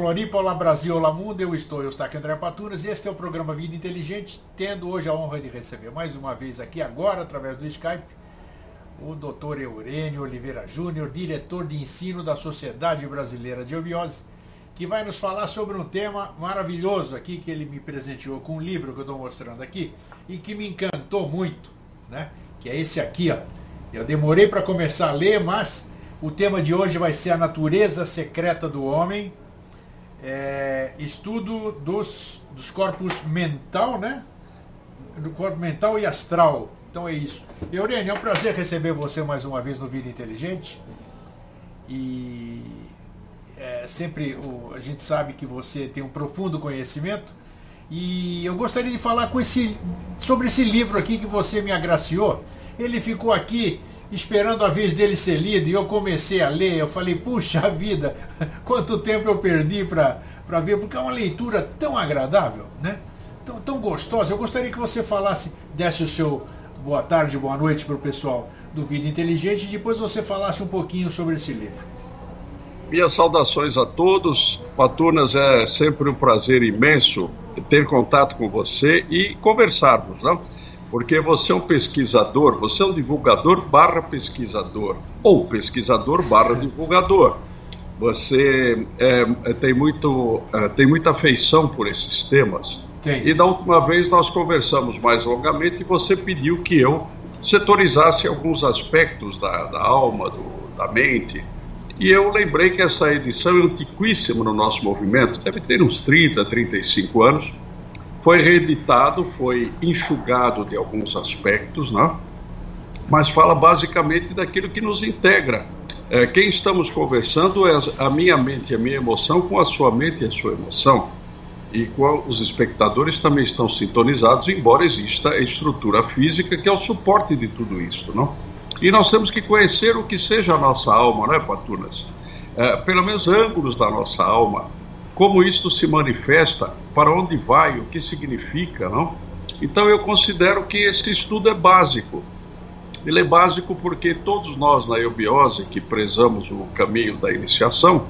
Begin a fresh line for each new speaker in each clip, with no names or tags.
Floripa, olá Brasil, olá mundo, eu estou, eu estou aqui André Patunas e este é o programa Vida Inteligente, tendo hoje a honra de receber mais uma vez aqui agora, através do Skype, o Dr. Eurênio Oliveira Júnior, diretor de ensino da Sociedade Brasileira de Obiose, que vai nos falar sobre um tema maravilhoso aqui, que ele me presenteou com um livro que eu estou mostrando aqui, e que me encantou muito, né? que é esse aqui, ó. Eu demorei para começar a ler, mas o tema de hoje vai ser a natureza secreta do homem, é, estudo dos, dos corpos mental, né? Do corpo mental e astral. Então é isso. Eurênio, é um prazer receber você mais uma vez no Vida Inteligente. E é, sempre o, a gente sabe que você tem um profundo conhecimento. E eu gostaria de falar com esse, sobre esse livro aqui que você me agraciou. Ele ficou aqui esperando a vez dele ser lido e eu comecei a ler. Eu falei, puxa vida, quanto tempo eu perdi para ver, porque é uma leitura tão agradável, né? Tão, tão gostosa. Eu gostaria que você falasse, desse o seu boa tarde, boa noite para o pessoal do Vida Inteligente e depois você falasse um pouquinho sobre esse livro.
Minhas saudações a todos. Patunas, é sempre um prazer imenso ter contato com você e conversarmos, não? Porque você é um pesquisador, você é um divulgador barra pesquisador, ou pesquisador barra divulgador. Você é, é, tem, muito, é, tem muita afeição por esses temas. Tem. E da última vez nós conversamos mais longamente e você pediu que eu setorizasse alguns aspectos da, da alma, do, da mente. E eu lembrei que essa edição é antiquíssima no nosso movimento, deve ter uns 30, 35 anos foi reeditado, foi enxugado de alguns aspectos, né? mas fala basicamente daquilo que nos integra. É, quem estamos conversando é a minha mente e a minha emoção com a sua mente e a sua emoção. E os espectadores também estão sintonizados, embora exista a estrutura física que é o suporte de tudo isso. Não? E nós temos que conhecer o que seja a nossa alma, não é, Patunas? É, pelo menos ângulos da nossa alma como isto se manifesta, para onde vai, o que significa, não? Então eu considero que esse estudo é básico. Ele é básico porque todos nós na eubiose que prezamos o caminho da iniciação,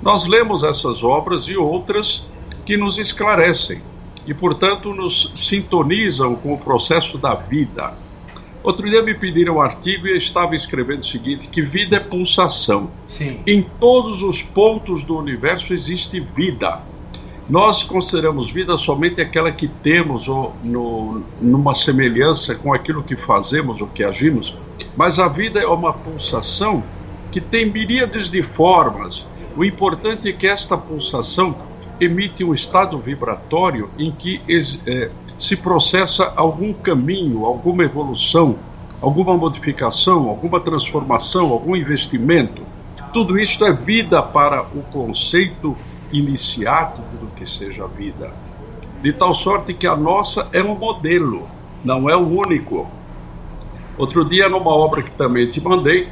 nós lemos essas obras e outras que nos esclarecem e, portanto, nos sintonizam com o processo da vida. Outro dia me pediram um artigo e eu estava escrevendo o seguinte: que vida é pulsação. Sim. Em todos os pontos do universo existe vida. Nós consideramos vida somente aquela que temos ou no, numa semelhança com aquilo que fazemos ou que agimos, mas a vida é uma pulsação que tem miríades de formas. O importante é que esta pulsação emite um estado vibratório em que é, se processa algum caminho, alguma evolução, alguma modificação, alguma transformação, algum investimento. Tudo isto é vida para o conceito iniciático do que seja a vida. De tal sorte que a nossa é um modelo, não é o único. Outro dia, numa obra que também te mandei,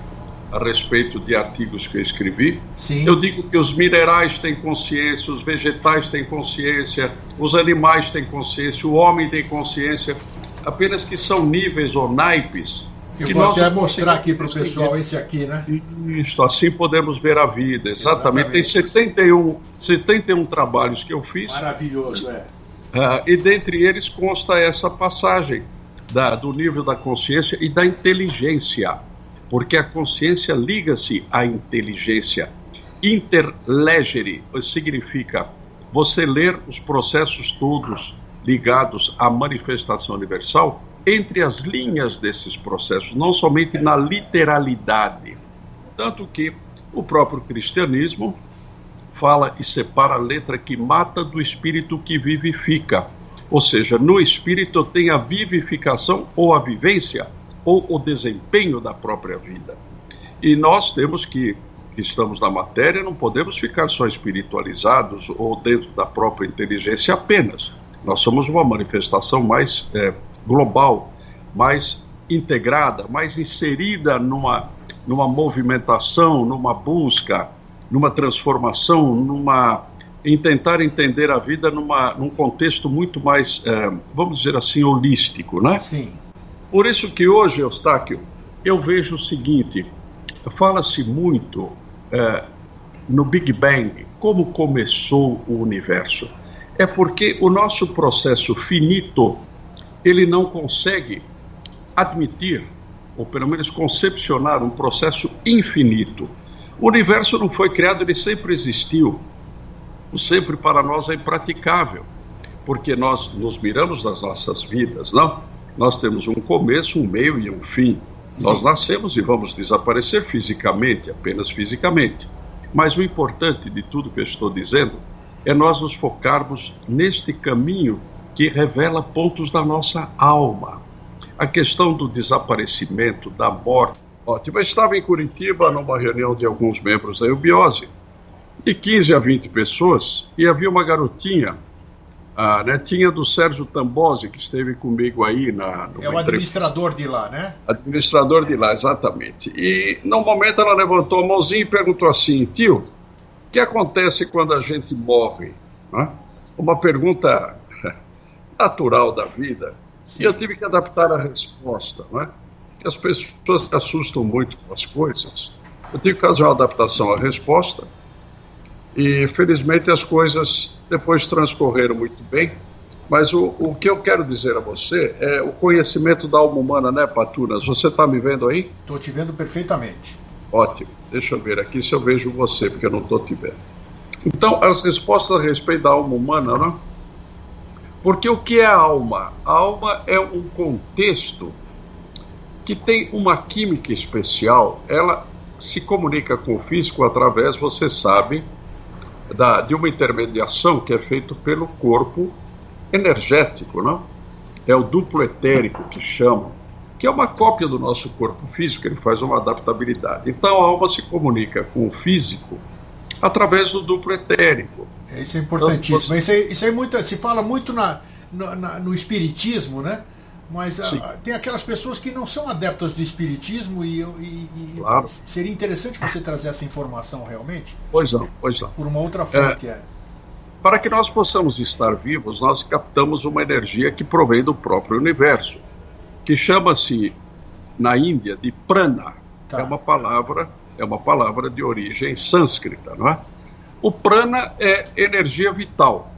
a respeito de artigos que eu escrevi. Sim. Eu digo que os minerais têm consciência, os vegetais têm consciência, os animais têm consciência, o homem tem consciência, apenas que são níveis ou naipes.
Eu que vou até mostrar aqui para o pessoal esse aqui, né?
Isso, assim podemos ver a vida, exatamente. exatamente. Tem 71, 71 trabalhos que eu fiz.
Maravilhoso, é.
Uh, e dentre eles consta essa passagem da, do nível da consciência e da inteligência porque a consciência liga-se à inteligência. Interlegere significa você ler os processos todos ligados à manifestação universal entre as linhas desses processos, não somente na literalidade. Tanto que o próprio cristianismo fala e separa a letra que mata do espírito que vivifica. Ou seja, no espírito tem a vivificação ou a vivência ou o desempenho da própria vida. E nós temos que, que estamos na matéria, não podemos ficar só espiritualizados ou dentro da própria inteligência apenas. Nós somos uma manifestação mais é, global, mais integrada, mais inserida numa, numa movimentação, numa busca, numa transformação, numa em tentar entender a vida numa, num contexto muito mais, é, vamos dizer assim, holístico, né? Sim. Por isso que hoje, Eustáquio, eu vejo o seguinte: fala-se muito é, no Big Bang, como começou o universo. É porque o nosso processo finito, ele não consegue admitir, ou pelo menos concepcionar, um processo infinito. O universo não foi criado, ele sempre existiu. O sempre para nós é impraticável, porque nós nos miramos nas nossas vidas, não? Nós temos um começo, um meio e um fim. Nós nascemos e vamos desaparecer fisicamente, apenas fisicamente. Mas o importante de tudo que eu estou dizendo é nós nos focarmos neste caminho que revela pontos da nossa alma. A questão do desaparecimento, da morte. Ótimo, eu estava em Curitiba numa reunião de alguns membros da Eubiose, de 15 a 20 pessoas, e havia uma garotinha a netinha do Sérgio Tambosi, que esteve comigo aí na.
É o administrador de lá, né?
Administrador de lá, exatamente. E no momento ela levantou a mãozinha e perguntou assim: tio, o que acontece quando a gente morre? Uma pergunta natural da vida. Sim. E eu tive que adaptar a resposta, não é? Que as pessoas se assustam muito com as coisas. Eu tive que fazer uma adaptação à resposta e felizmente as coisas depois transcorreram muito bem. Mas o, o que eu quero dizer a você é o conhecimento da alma humana, né, Patunas? Você está me vendo aí?
Estou te vendo perfeitamente.
Ótimo. Deixa eu ver aqui se eu vejo você, porque eu não estou te vendo. Então, as respostas a respeito da alma humana, né? Porque o que é a alma? A alma é um contexto que tem uma química especial. Ela se comunica com o físico através, você sabe, da, de uma intermediação que é feito pelo corpo energético, não? É o duplo etérico que chamam, que é uma cópia do nosso corpo físico, ele faz uma adaptabilidade. Então a alma se comunica com o físico através do duplo etérico.
É, isso é importantíssimo. Então, você... isso, é, isso é muito, se fala muito na, no, na, no espiritismo, né? Mas a, ah, tem aquelas pessoas que não são adeptas do espiritismo e, e, e claro. seria interessante você trazer essa informação realmente?
Pois não, pois não.
Por uma outra fonte, é. é.
Para que nós possamos estar vivos, nós captamos uma energia que provém do próprio universo, que chama-se na Índia de prana. Tá. É uma palavra, é uma palavra de origem sânscrita, não é? O prana é energia vital,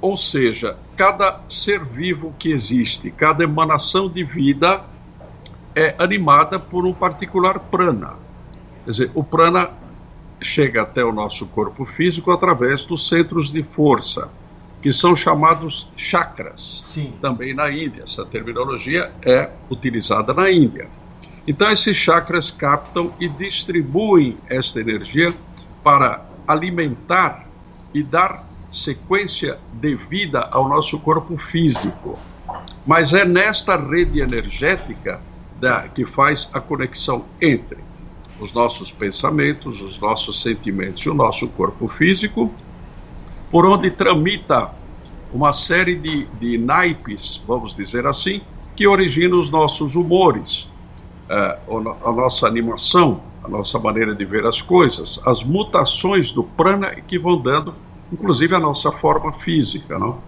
ou seja, cada ser vivo que existe, cada emanação de vida é animada por um particular prana. Quer dizer, o prana chega até o nosso corpo físico através dos centros de força, que são chamados chakras.
Sim.
Também na Índia. Essa terminologia é utilizada na Índia. Então, esses chakras captam e distribuem esta energia para alimentar e dar sequência devida ao nosso corpo físico. Mas é nesta rede energética da, que faz a conexão entre os nossos pensamentos, os nossos sentimentos e o nosso corpo físico, por onde tramita uma série de, de naipes, vamos dizer assim, que originam os nossos humores, uh, a nossa animação, a nossa maneira de ver as coisas, as mutações do prana que vão dando inclusive a nossa forma física. Não?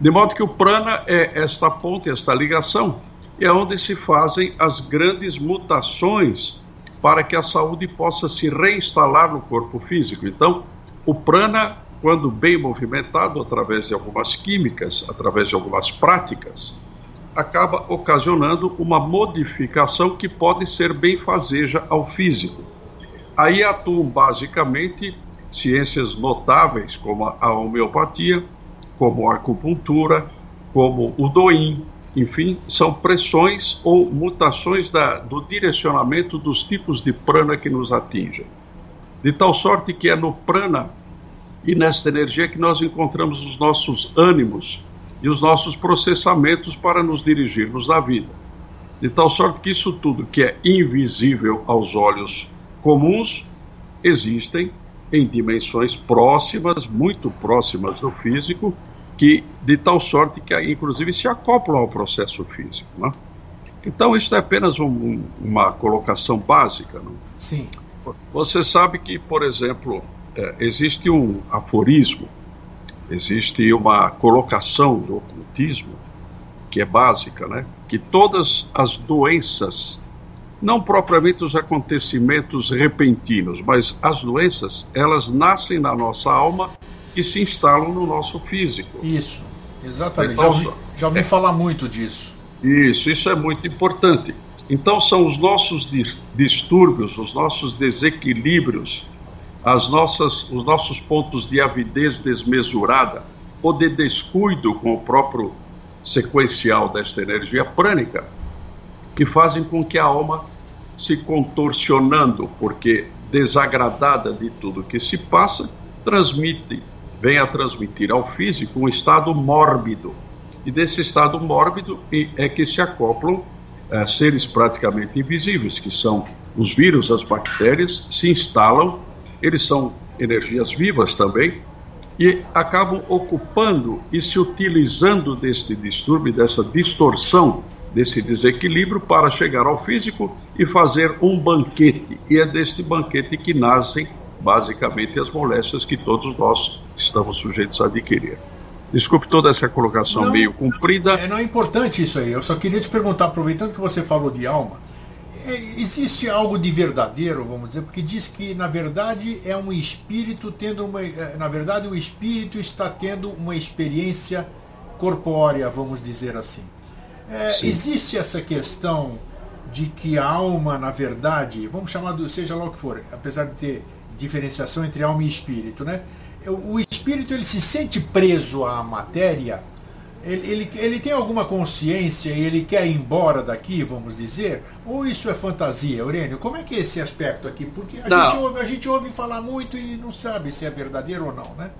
De modo que o prana é esta ponte, esta ligação, é onde se fazem as grandes mutações para que a saúde possa se reinstalar no corpo físico. Então, o prana, quando bem movimentado através de algumas químicas, através de algumas práticas, acaba ocasionando uma modificação que pode ser benfazeja ao físico. Aí atuam basicamente ciências notáveis como a homeopatia, como a acupuntura, como o doim, enfim, são pressões ou mutações da, do direcionamento dos tipos de prana que nos atingem. De tal sorte que é no prana e nesta energia que nós encontramos os nossos ânimos e os nossos processamentos para nos dirigirmos na vida. De tal sorte que isso tudo que é invisível aos olhos comuns existem em dimensões próximas, muito próximas do físico, que de tal sorte que inclusive se acoplam ao processo físico. Né? Então isso é apenas um, uma colocação básica. Não?
Sim.
Você sabe que, por exemplo, é, existe um aforismo, existe uma colocação do ocultismo que é básica, né? Que todas as doenças não propriamente os acontecimentos repentinos, mas as doenças, elas nascem na nossa alma e se instalam no nosso físico.
Isso, exatamente. Então, já ouvi, já ouvi é, falar muito disso.
Isso, isso é muito importante. Então, são os nossos distúrbios, os nossos desequilíbrios, as nossas, os nossos pontos de avidez desmesurada ou de descuido com o próprio sequencial desta energia prânica, que fazem com que a alma se contorcionando, porque desagradada de tudo que se passa, transmite, vem a transmitir ao físico um estado mórbido. E desse estado mórbido é que se acoplam é, seres praticamente invisíveis, que são os vírus, as bactérias, se instalam, eles são energias vivas também, e acabam ocupando e se utilizando deste distúrbio, dessa distorção desse desequilíbrio para chegar ao físico e fazer um banquete. E é deste banquete que nascem basicamente as moléstias que todos nós estamos sujeitos a adquirir. Desculpe toda essa colocação não, meio comprida.
É, não é importante isso aí. Eu só queria te perguntar, aproveitando que você falou de alma, é, existe algo de verdadeiro, vamos dizer, porque diz que na verdade é um espírito tendo uma, é, na verdade o espírito está tendo uma experiência corpórea, vamos dizer assim. É, existe essa questão de que a alma, na verdade, vamos chamar do, seja lá o que for, apesar de ter diferenciação entre alma e espírito, né? O espírito ele se sente preso à matéria, ele, ele, ele tem alguma consciência e ele quer ir embora daqui, vamos dizer? Ou isso é fantasia, Aurênio? Como é que é esse aspecto aqui? Porque a, gente ouve, a gente ouve falar muito e não sabe se é verdadeiro ou não, né?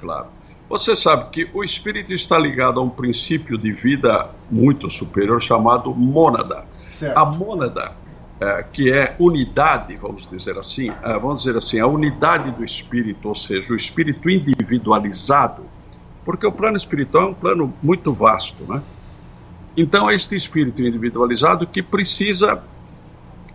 Claro. Você sabe que o espírito está ligado a um princípio de vida muito superior chamado mônada. Certo. A mônada, é, que é unidade, vamos dizer assim, é, vamos dizer assim, a unidade do espírito, ou seja, o espírito individualizado, porque o plano espiritual é um plano muito vasto, né? Então, é este espírito individualizado que precisa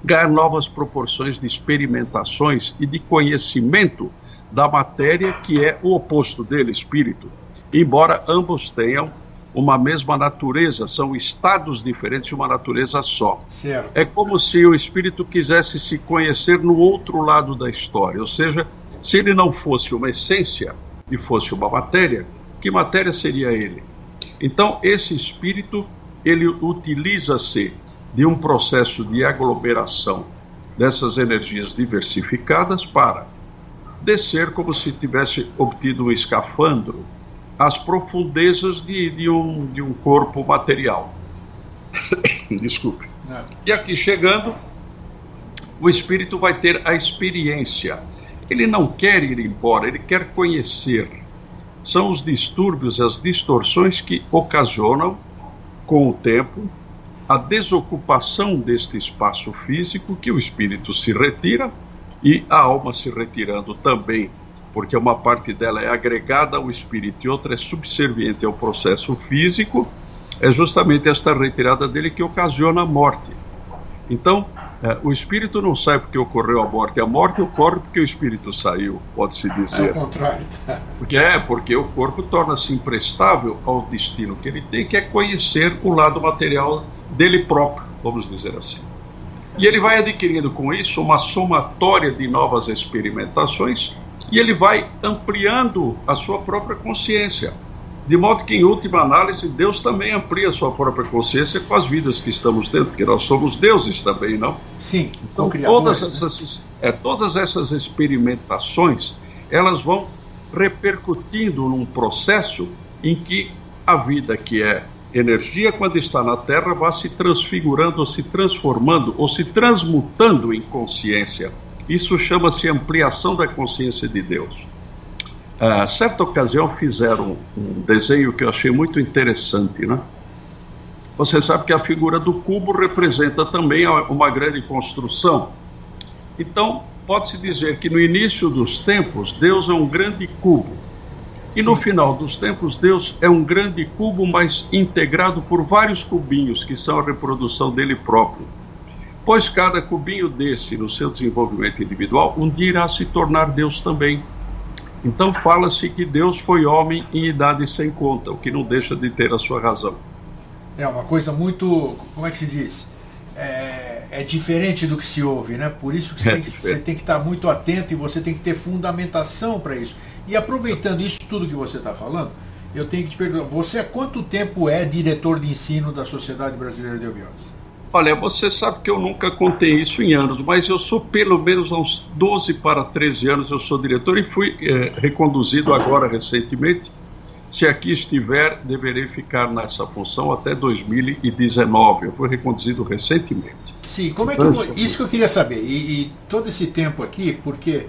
ganhar novas proporções de experimentações e de conhecimento da matéria, que é o oposto dele, espírito. Embora ambos tenham uma mesma natureza, são estados diferentes de uma natureza só.
Certo.
É como se o espírito quisesse se conhecer no outro lado da história, ou seja, se ele não fosse uma essência e fosse uma matéria, que matéria seria ele? Então, esse espírito, ele utiliza-se de um processo de aglomeração dessas energias diversificadas para descer como se tivesse obtido um escafandro às profundezas de, de, um, de um corpo material. Desculpe. É. E aqui chegando, o espírito vai ter a experiência. Ele não quer ir embora, ele quer conhecer. São os distúrbios, as distorções que ocasionam, com o tempo, a desocupação deste espaço físico que o espírito se retira e a alma se retirando também, porque uma parte dela é agregada ao espírito e outra é subserviente ao processo físico, é justamente esta retirada dele que ocasiona a morte. Então, é, o espírito não sai porque ocorreu a morte, a morte ocorre porque o espírito saiu, pode-se dizer.
É o contrário. Tá?
Porque é, porque o corpo torna-se imprestável ao destino que ele tem, que é conhecer o lado material dele próprio, vamos dizer assim. E ele vai adquirindo com isso uma somatória de novas experimentações e ele vai ampliando a sua própria consciência. De modo que, em última análise, Deus também amplia a sua própria consciência com as vidas que estamos tendo, porque nós somos deuses também, não?
Sim,
então, todas né? essas, é, todas essas experimentações elas vão repercutindo num processo em que a vida que é energia, quando está na Terra, vai se transfigurando, ou se transformando, ou se transmutando em consciência. Isso chama-se ampliação da consciência de Deus. A certa ocasião fizeram um desenho que eu achei muito interessante, né? Você sabe que a figura do cubo representa também uma grande construção. Então, pode-se dizer que no início dos tempos, Deus é um grande cubo e no final dos tempos, Deus é um grande cubo, mas integrado por vários cubinhos, que são a reprodução dele próprio. Pois cada cubinho desse, no seu desenvolvimento individual, um dia irá se tornar Deus também. Então fala-se que Deus foi homem em idade sem conta, o que não deixa de ter a sua razão.
É uma coisa muito, como é que se diz? É, é diferente do que se ouve, né? Por isso que você, é tem, que, você tem que estar muito atento e você tem que ter fundamentação para isso. E aproveitando isso tudo que você está falando, eu tenho que te perguntar, você há quanto tempo é diretor de ensino da Sociedade Brasileira de Eubiose?
Olha, você sabe que eu nunca contei isso em anos, mas eu sou pelo menos há uns 12 para 13 anos eu sou diretor e fui é, reconduzido agora recentemente. Se aqui estiver, deverei ficar nessa função até 2019. Eu fui reconduzido recentemente.
Sim, como é que eu, isso que eu queria saber. E, e todo esse tempo aqui, porque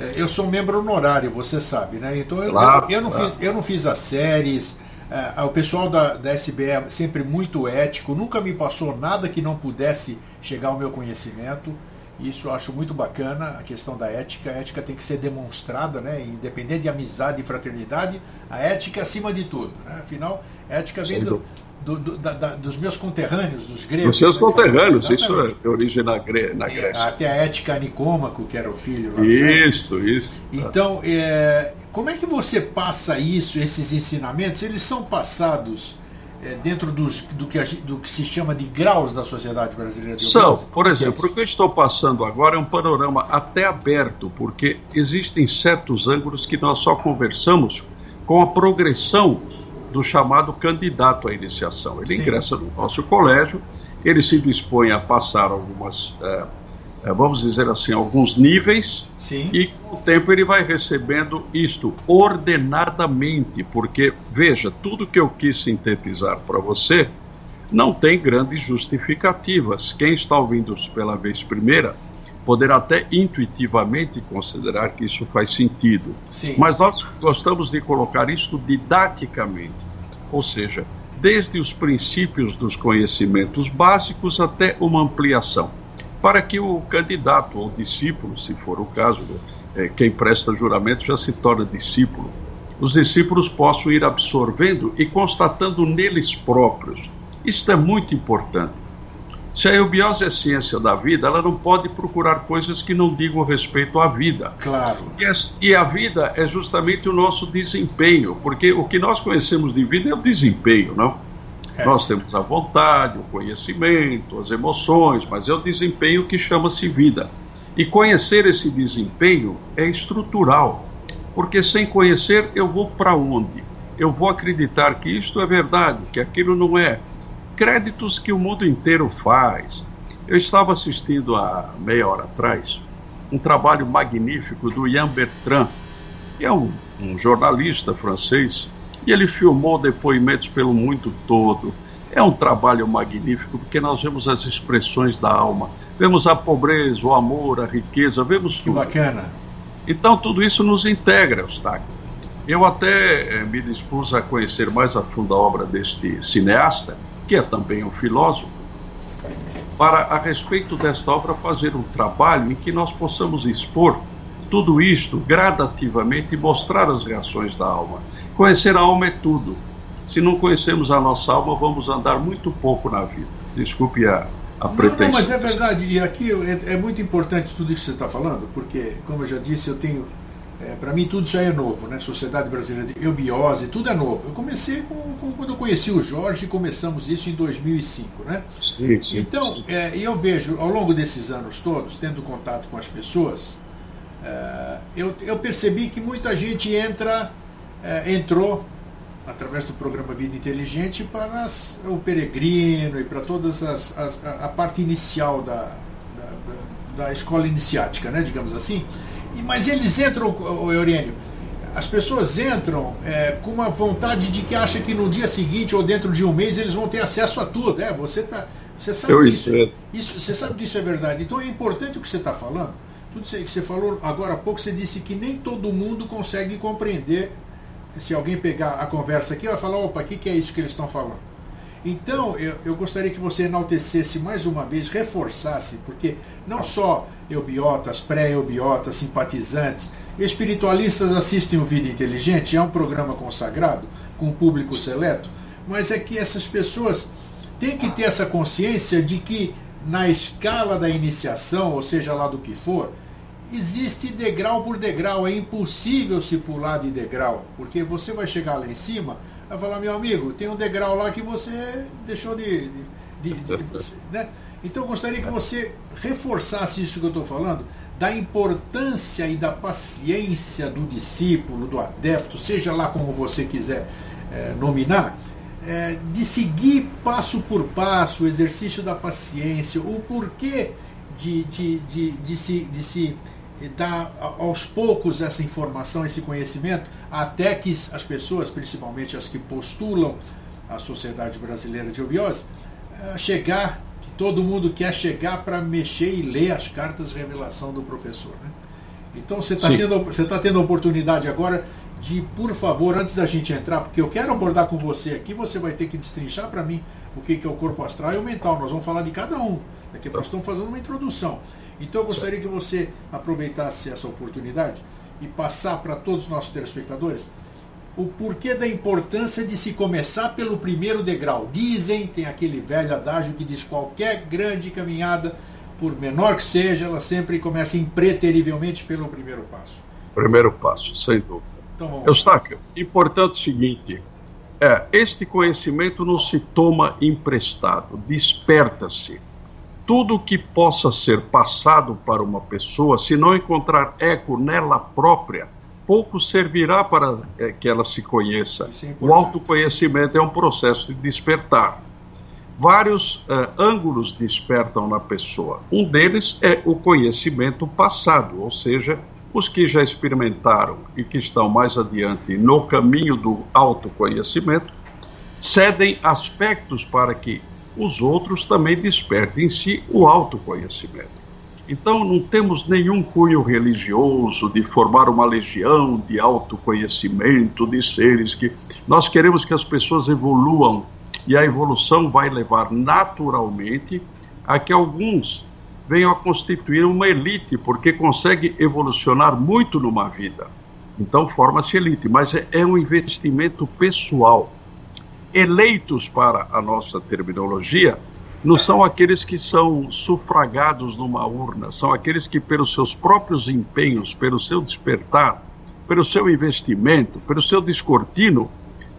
é, eu sou membro honorário, você sabe, né? Então eu, claro, eu, eu não, claro. fiz, eu não fiz as séries. É, o pessoal da, da SBE é sempre muito ético, nunca me passou nada que não pudesse chegar ao meu conhecimento. Isso eu acho muito bacana, a questão da ética. A ética tem que ser demonstrada, né? independente de amizade e fraternidade, a ética é acima de tudo. Né? Afinal, a ética vem do, do, do, da, dos meus conterrâneos, dos gregos. Dos
seus né? conterrâneos, isso é origem na, na Grécia.
até a ética Nicômaco, que era o filho.
Lá, isso, isso.
Então, é, como é que você passa isso, esses ensinamentos? Eles são passados é, dentro dos, do, que, do que se chama de graus da sociedade brasileira de
São, por é exemplo, é o que eu estou passando agora é um panorama até aberto, porque existem certos ângulos que nós só conversamos com a progressão do chamado candidato à iniciação. Ele Sim. ingressa no nosso colégio, ele se dispõe a passar algumas, é, é, vamos dizer assim, alguns níveis, Sim. e com o tempo ele vai recebendo isto ordenadamente, porque, veja, tudo que eu quis sintetizar para você não tem grandes justificativas. Quem está ouvindo pela vez primeira poderá até intuitivamente considerar que isso faz sentido. Sim. Mas nós gostamos de colocar isso didaticamente, ou seja, desde os princípios dos conhecimentos básicos até uma ampliação, para que o candidato ou discípulo, se for o caso, é, quem presta juramento já se torna discípulo, os discípulos possam ir absorvendo e constatando neles próprios. Isto é muito importante se a eubiose é ciência da vida, ela não pode procurar coisas que não digam respeito à vida.
Claro.
E, a vida é justamente o nosso desempenho, porque o que nós conhecemos de vida é o desempenho, não? É. Nós temos a vontade, o conhecimento, as emoções, mas é o desempenho que chama-se vida. E conhecer esse desempenho é estrutural, porque sem conhecer eu vou para onde? Eu vou acreditar que isto é verdade, que aquilo não é créditos que o mundo inteiro faz. Eu estava assistindo há meia hora atrás um trabalho magnífico do Ian Bertrand, que é um, um jornalista francês, e ele filmou depoimentos pelo mundo todo. É um trabalho magnífico porque nós vemos as expressões da alma, vemos a pobreza, o amor, a riqueza, vemos tudo.
Que bacana.
Então tudo isso nos integra, Eustáquio. Eu até eh, me dispus a conhecer mais a fundo a obra deste cineasta, que é também um filósofo, para, a respeito desta obra, fazer um trabalho em que nós possamos expor tudo isto gradativamente e mostrar as reações da alma. Conhecer a alma é tudo. Se não conhecemos a nossa alma, vamos andar muito pouco na vida. Desculpe a, a pretensão. Não,
não, mas é verdade. E aqui é, é muito importante tudo isso que você está falando, porque, como eu já disse, eu tenho é, para mim tudo já é novo, né? Sociedade Brasileira de Eubiose, tudo é novo. Eu comecei com, com, quando eu conheci o Jorge, começamos isso em 2005, né?
Sim, sim,
então. É, eu vejo ao longo desses anos todos, tendo contato com as pessoas, é, eu, eu, percebi que muita gente entra, é, entrou através do programa Vida Inteligente para as, o peregrino e para todas as, as a, a, parte inicial da, da, da, da escola iniciática, né? Digamos assim mas eles entram, Eurênio, as pessoas entram é, com uma vontade de que acha que no dia seguinte ou dentro de um mês eles vão ter acesso a tudo. É, você tá, você sabe Eu isso, isso, você sabe que isso é verdade. Então é importante o que você está falando. Tudo isso que você falou agora há pouco, você disse que nem todo mundo consegue compreender. Se alguém pegar a conversa aqui, vai falar, opa, o que, que é isso que eles estão falando? Então, eu, eu gostaria que você enaltecesse mais uma vez, reforçasse, porque não só eubiotas, pré-eubiotas, simpatizantes, espiritualistas assistem o Vida Inteligente, é um programa consagrado, com público seleto, mas é que essas pessoas têm que ter essa consciência de que na escala da iniciação, ou seja lá do que for, existe degrau por degrau, é impossível se pular de degrau, porque você vai chegar lá em cima Vai falar, meu amigo, tem um degrau lá que você deixou de. de, de, de você, né? Então eu gostaria que você reforçasse isso que eu estou falando, da importância e da paciência do discípulo, do adepto, seja lá como você quiser é, nominar, é, de seguir passo por passo o exercício da paciência, o porquê de, de, de, de, se, de se dar aos poucos essa informação, esse conhecimento, até que as pessoas, principalmente as que postulam a Sociedade Brasileira de Obiose, é, chegar, que todo mundo quer chegar para mexer e ler as cartas de revelação do professor. Né? Então você está tendo, você tá tendo a oportunidade agora de, por favor, antes da gente entrar, porque eu quero abordar com você aqui, você vai ter que destrinchar para mim o que é o corpo astral e o mental. Nós vamos falar de cada um. Aqui nós estamos fazendo uma introdução. Então eu gostaria que você aproveitasse essa oportunidade e passar para todos os nossos telespectadores o porquê da importância de se começar pelo primeiro degrau. Dizem, tem aquele velho adágio que diz qualquer grande caminhada, por menor que seja, ela sempre começa impreterivelmente pelo primeiro passo.
Primeiro passo, sem dúvida. Então, Eustáquio, importante o seguinte: é, este conhecimento não se toma emprestado, desperta-se. Tudo que possa ser passado para uma pessoa, se não encontrar eco nela própria, pouco servirá para é, que ela se conheça. É o autoconhecimento é um processo de despertar. Vários é, ângulos despertam na pessoa. Um deles é o conhecimento passado, ou seja, os que já experimentaram e que estão mais adiante no caminho do autoconhecimento cedem aspectos para que os outros também despertem em si o autoconhecimento. Então, não temos nenhum cunho religioso de formar uma legião de autoconhecimento, de seres que. Nós queremos que as pessoas evoluam e a evolução vai levar naturalmente a que alguns venham a constituir uma elite, porque consegue evolucionar muito numa vida. Então forma-se elite, mas é, é um investimento pessoal. Eleitos para a nossa terminologia não são aqueles que são sufragados numa urna, são aqueles que, pelos seus próprios empenhos, pelo seu despertar, pelo seu investimento, pelo seu descortino,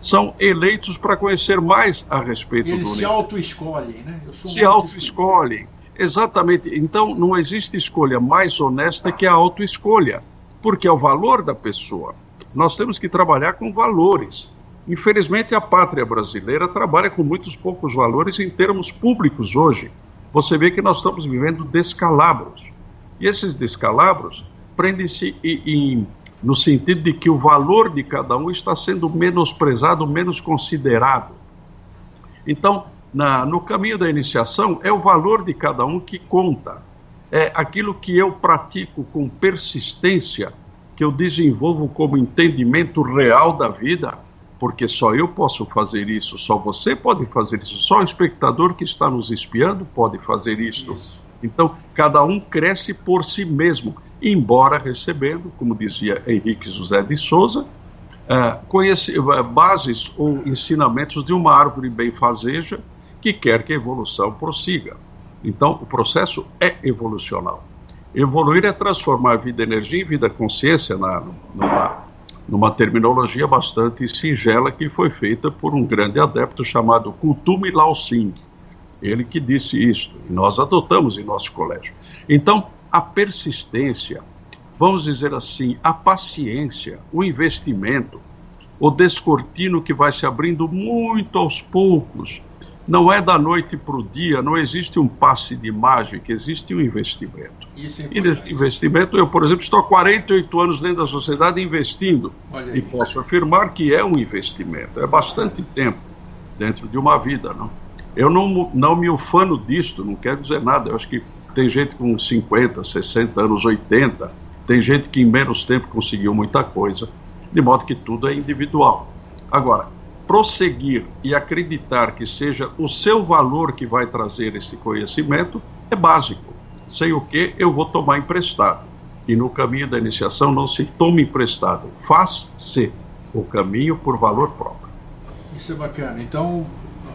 são eleitos para conhecer mais a respeito
Eles
do
Eles se auto-escolhem, né?
se auto-escolhem. Exatamente. Então, não existe escolha mais honesta que a autoescolha, porque é o valor da pessoa. Nós temos que trabalhar com valores. Infelizmente, a pátria brasileira trabalha com muitos poucos valores em termos públicos hoje. Você vê que nós estamos vivendo descalabros. E esses descalabros prendem-se no sentido de que o valor de cada um está sendo menosprezado, menos considerado. Então, na, no caminho da iniciação é o valor de cada um que conta. É aquilo que eu pratico com persistência, que eu desenvolvo como entendimento real da vida, porque só eu posso fazer isso, só você pode fazer isso, só o espectador que está nos espiando pode fazer isso. isso. Então, cada um cresce por si mesmo, embora recebendo, como dizia Henrique José de Souza, uh, bases ou ensinamentos de uma árvore benfazeja que quer que a evolução prossiga. Então, o processo é evolucional. Evoluir é transformar vida energia em vida consciência na, numa, numa terminologia bastante singela que foi feita por um grande adepto chamado Kutumi Lao Singh. Ele que disse isto, e nós adotamos em nosso colégio. Então, a persistência, vamos dizer assim, a paciência, o investimento, o descortino que vai se abrindo muito aos poucos, não é da noite para o dia, não existe um passe de mágica, existe um investimento. É e nesse investimento, eu, por exemplo, estou há 48 anos dentro da sociedade investindo. E posso afirmar que é um investimento. É bastante tempo dentro de uma vida. Não? Eu não, não me ufano disto, não quer dizer nada. Eu acho que tem gente com 50, 60 anos, 80, tem gente que em menos tempo conseguiu muita coisa, de modo que tudo é individual. Agora, prosseguir e acreditar que seja o seu valor que vai trazer esse conhecimento é básico. Sem o que eu vou tomar emprestado. E no caminho da iniciação não se toma emprestado, faz-se o caminho por valor próprio.
Isso é bacana. Então,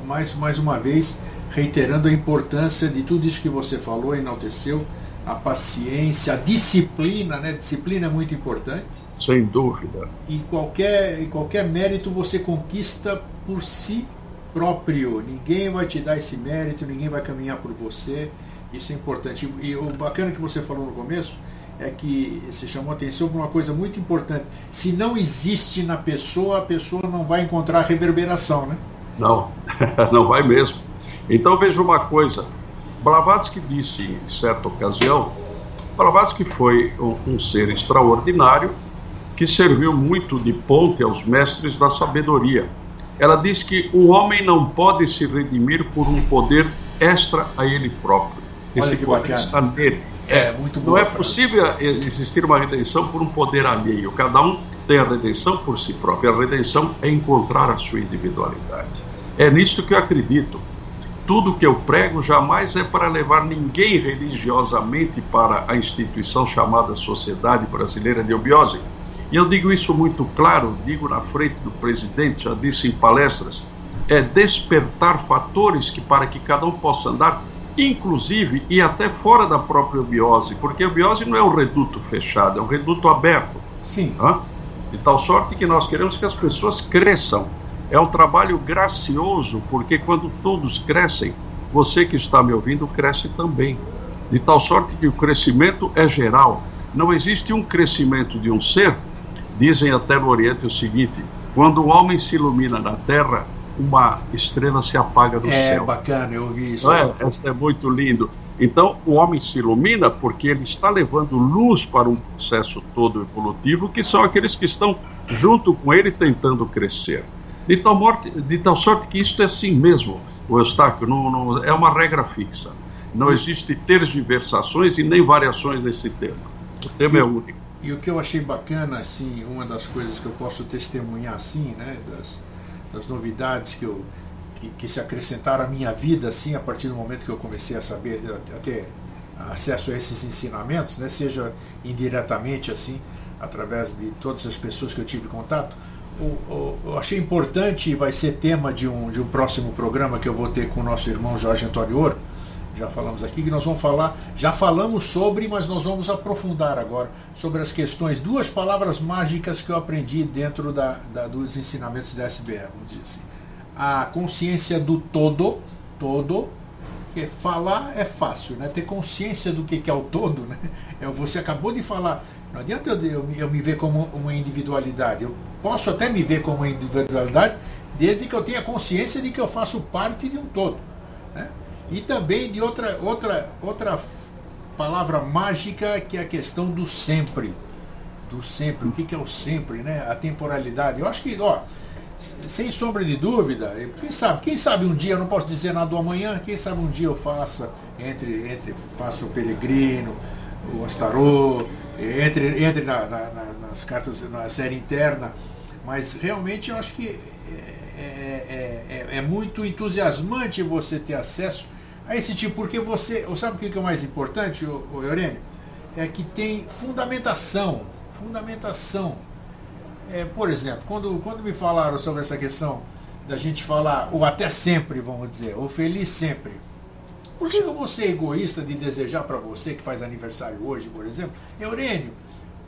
mais, mais uma vez, reiterando a importância de tudo isso que você falou, enalteceu, a paciência, a disciplina, né? Disciplina é muito importante.
Sem dúvida.
E qualquer, qualquer mérito você conquista por si próprio. Ninguém vai te dar esse mérito, ninguém vai caminhar por você. Isso é importante. E o bacana que você falou no começo é que você chamou atenção para uma coisa muito importante. Se não existe na pessoa, a pessoa não vai encontrar reverberação, né?
Não, não vai mesmo. Então veja uma coisa. Blavatsky disse em certa ocasião, Blavatsky foi um, um ser extraordinário que serviu muito de ponte aos mestres da sabedoria. Ela diz que o homem não pode se redimir por um poder extra a ele próprio. Esse poder está nele. É, muito Não é possível existir uma redenção por um poder alheio. Cada um tem a redenção por si próprio. A redenção é encontrar a sua individualidade. É nisto que eu acredito. Tudo que eu prego jamais é para levar ninguém religiosamente para a instituição chamada Sociedade Brasileira de Obiose. E eu digo isso muito claro, digo na frente do presidente, já disse em palestras, é despertar fatores que para que cada um possa andar inclusive e até fora da própria biose, porque a biose não é um reduto fechado, é um reduto aberto.
Sim.
De tal sorte que nós queremos que as pessoas cresçam. É um trabalho gracioso, porque quando todos crescem, você que está me ouvindo cresce também. De tal sorte que o crescimento é geral. Não existe um crescimento de um ser. Dizem até no Oriente o seguinte: quando o homem se ilumina na terra, uma estrela se apaga do
é,
céu.
É bacana, eu vi isso.
É? Isso é muito lindo. Então, o homem se ilumina porque ele está levando luz para um processo todo evolutivo, que são aqueles que estão junto com ele tentando crescer. De tal, morte, de tal sorte que isso é assim mesmo, o Eustáquio, não, não, é uma regra fixa. Não existe tergiversações e nem variações nesse tema. O tema
e,
é único.
E o que eu achei bacana, assim, uma das coisas que eu posso testemunhar, assim, né, das, das novidades que, eu, que, que, se acrescentaram à minha vida, assim, a partir do momento que eu comecei a saber, a, ter acesso a esses ensinamentos, né, seja indiretamente, assim, através de todas as pessoas que eu tive contato. Eu achei importante, vai ser tema de um, de um próximo programa que eu vou ter com o nosso irmão Jorge Antônio Ouro, já falamos aqui, que nós vamos falar, já falamos sobre, mas nós vamos aprofundar agora sobre as questões, duas palavras mágicas que eu aprendi dentro da, da dos ensinamentos da SBR, vamos dizer assim. A consciência do todo, todo, que falar é fácil, né? Ter consciência do que é o todo, né? É, você acabou de falar, não adianta eu, eu, eu me ver como uma individualidade, eu posso até me ver como uma individualidade, desde que eu tenha consciência de que eu faço parte de um todo. Né? E também de outra, outra, outra palavra mágica que é a questão do sempre. Do sempre. O que, que é o sempre, né? A temporalidade. Eu acho que, ó, sem sombra de dúvida, quem sabe, quem sabe um dia, eu não posso dizer nada do amanhã, quem sabe um dia eu faça, entre, entre faça o peregrino, o Astarô, entre, entre na, na, nas cartas, na série interna, mas realmente eu acho que é, é, é, é muito entusiasmante você ter acesso a esse tipo, porque você. Sabe o que é o mais importante, o, Eurênio? É que tem fundamentação. Fundamentação. É, por exemplo, quando, quando me falaram sobre essa questão da gente falar o até sempre, vamos dizer, ou feliz sempre. Por que eu vou ser egoísta de desejar para você que faz aniversário hoje, por exemplo, Eurênio,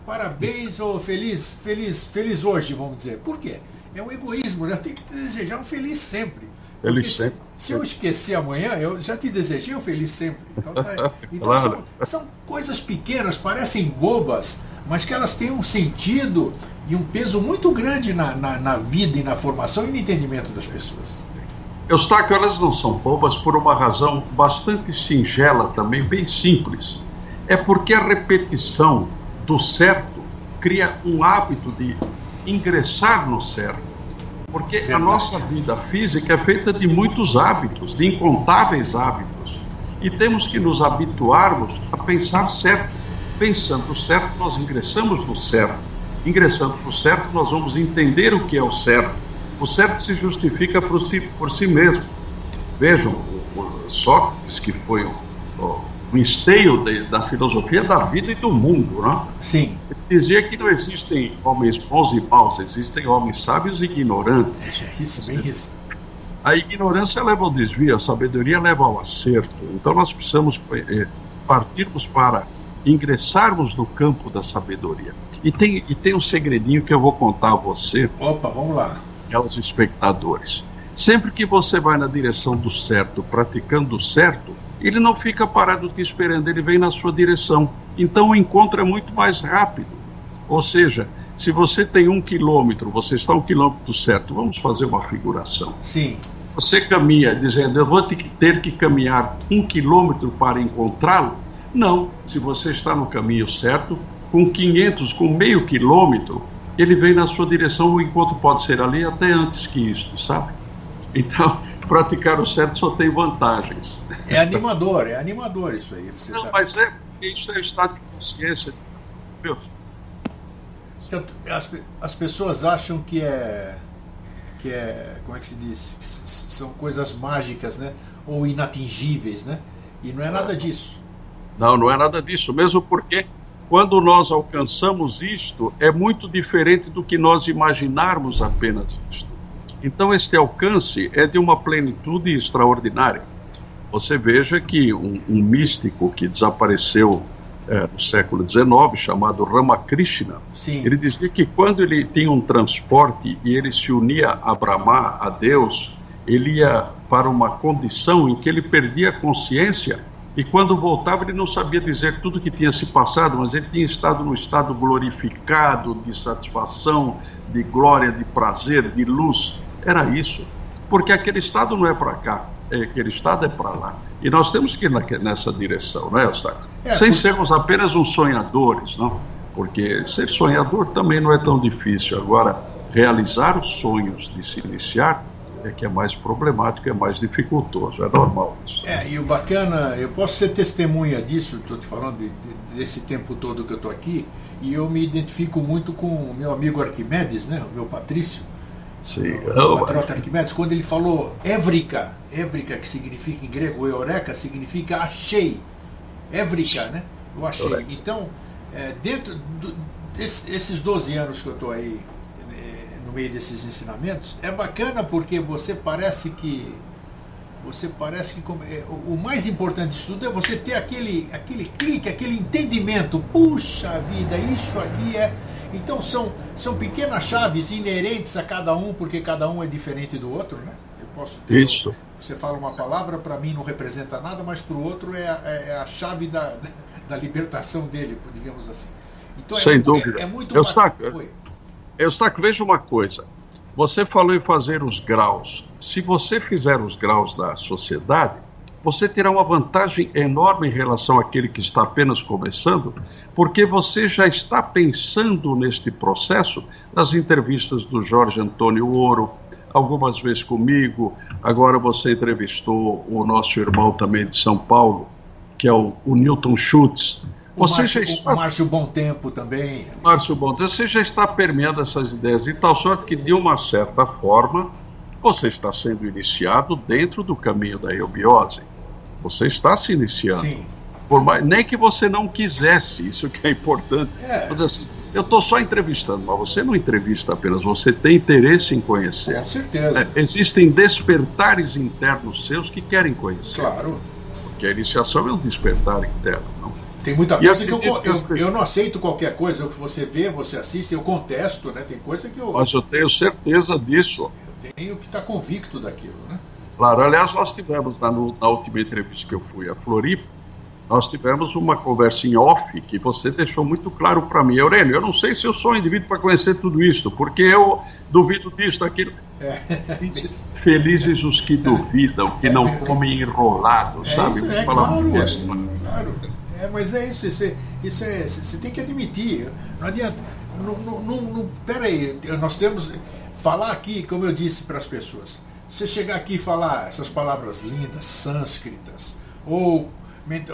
parabéns ou feliz, feliz, feliz hoje, vamos dizer. Por quê? É um egoísmo, né? tenho que desejar um feliz sempre.
Feliz sempre.
Se, se, eu esquecer amanhã, eu já te desejei um feliz sempre. Então, tá, então claro. são, são coisas pequenas, parecem bobas, mas que elas têm um sentido e um peso muito grande na, na, na vida e na formação e no entendimento das pessoas.
Eustáquio, elas não são bobas por uma razão bastante singela também, bem simples. É porque a repetição do certo cria um hábito de ingressar no certo. Porque Verdade. a nossa vida física é feita de muitos hábitos, de incontáveis hábitos. E temos que nos habituarmos a pensar certo. Pensando certo, nós ingressamos no certo. Ingressando no certo, nós vamos entender o que é o certo. O certo se justifica por si, por si mesmo. Vejam, Sócrates, que foi o, o esteio de, da filosofia da vida e do mundo, né?
Sim.
Ele dizia que não existem homens bons e maus, existem homens sábios e ignorantes.
É isso, bem isso.
A ignorância leva ao desvio, a sabedoria leva ao acerto. Então nós precisamos é, partirmos para ingressarmos no campo da sabedoria. E tem, e tem um segredinho que eu vou contar a você.
Opa, vamos lá.
Aos espectadores. Sempre que você vai na direção do certo, praticando o certo, ele não fica parado te esperando, ele vem na sua direção. Então o encontro é muito mais rápido. Ou seja, se você tem um quilômetro, você está um quilômetro certo, vamos fazer uma figuração.
Sim.
Você caminha dizendo, eu vou ter que caminhar um quilômetro para encontrá-lo? Não. Se você está no caminho certo, com 500, com meio quilômetro, ele vem na sua direção, o encontro pode ser ali até antes que isto, sabe? Então, praticar o certo só tem vantagens.
É animador, é animador isso aí.
Não, tá... mas é, isso é estado de consciência. Deus.
As, as pessoas acham que é, que é, como é que se diz? Que são coisas mágicas, né? Ou inatingíveis, né? E não é nada disso.
Não, não é nada disso, mesmo porque quando nós alcançamos isto, é muito diferente do que nós imaginarmos apenas isto. Então, este alcance é de uma plenitude extraordinária. Você veja que um, um místico que desapareceu é, no século XIX, chamado Ramakrishna, Sim. ele dizia que quando ele tinha um transporte e ele se unia a Brahma, a Deus, ele ia para uma condição em que ele perdia a consciência e quando voltava ele não sabia dizer tudo que tinha se passado, mas ele tinha estado no estado glorificado, de satisfação, de glória, de prazer, de luz. Era isso. Porque aquele estado não é para cá, é, aquele estado é para lá. E nós temos que ir nessa direção, não é, Eustáquio? É, Sem porque... sermos apenas uns sonhadores, não? Porque ser sonhador também não é tão difícil. Agora, realizar os sonhos de se iniciar é que é mais problemático, é mais dificultoso, é normal isso.
É, e o bacana, eu posso ser testemunha disso, estou te falando de, de, desse tempo todo que eu estou aqui, e eu me identifico muito com o meu amigo Arquimedes, né, o meu Patrício,
Sim.
o patriota Arquimedes, quando ele falou Évrica, Évrica que significa em grego Eureka, significa achei, Évrica, né, eu achei. Então, é, dentro do, desses 12 anos que eu estou aí no meio desses ensinamentos, é bacana porque você parece que você parece que é, o mais importante de tudo é você ter aquele aquele clique, aquele entendimento. Puxa vida, isso aqui é então são são pequenas chaves inerentes a cada um porque cada um é diferente do outro, né? Eu posso ter
isso.
Você fala uma palavra para mim não representa nada, mas para o outro é a, é a chave da, da libertação dele, digamos assim.
Então, Sem é, dúvida. É, é muito. Eu, está, Eustáquio, veja uma coisa. Você falou em fazer os graus. Se você fizer os graus da sociedade, você terá uma vantagem enorme em relação àquele que está apenas começando, porque você já está pensando neste processo nas entrevistas do Jorge Antônio Ouro, algumas vezes comigo, agora você entrevistou o nosso irmão também de São Paulo, que é o, o Newton Schutz,
você Márcio, já está... o Márcio Bom Tempo também.
Márcio Bom Tempo, você já está permeando essas ideias de tal sorte que, de uma certa forma, você está sendo iniciado dentro do caminho da eubiose. Você está se iniciando. Sim. Por mais, nem que você não quisesse, isso que é importante. É. Assim, eu estou só entrevistando, mas você não entrevista apenas, você tem interesse em conhecer.
Com certeza.
É, existem despertares internos seus que querem conhecer.
Claro.
Porque a iniciação é um despertar interno, não?
Tem muita coisa que eu, eu, eu, não aceito qualquer coisa que você vê, você assiste, eu contesto, né? Tem coisa que eu.
Mas eu tenho certeza disso.
Eu tenho que estar tá convicto daquilo, né?
Claro, aliás, nós tivemos na, na última entrevista que eu fui a Floripa, nós tivemos uma conversa em off que você deixou muito claro para mim. Aurélio, eu não sei se eu sou um indivíduo para conhecer tudo isso, porque eu duvido disso, daquilo. É. Felizes os que duvidam, que não comem enrolados, é sabe?
Isso, é, claro, é, claro. É, mas é isso, isso é, isso é, você tem que admitir. Não adianta. Não, não, não, não, pera aí, nós temos. Falar aqui, como eu disse para as pessoas, você chegar aqui e falar essas palavras lindas, sânscritas, ou,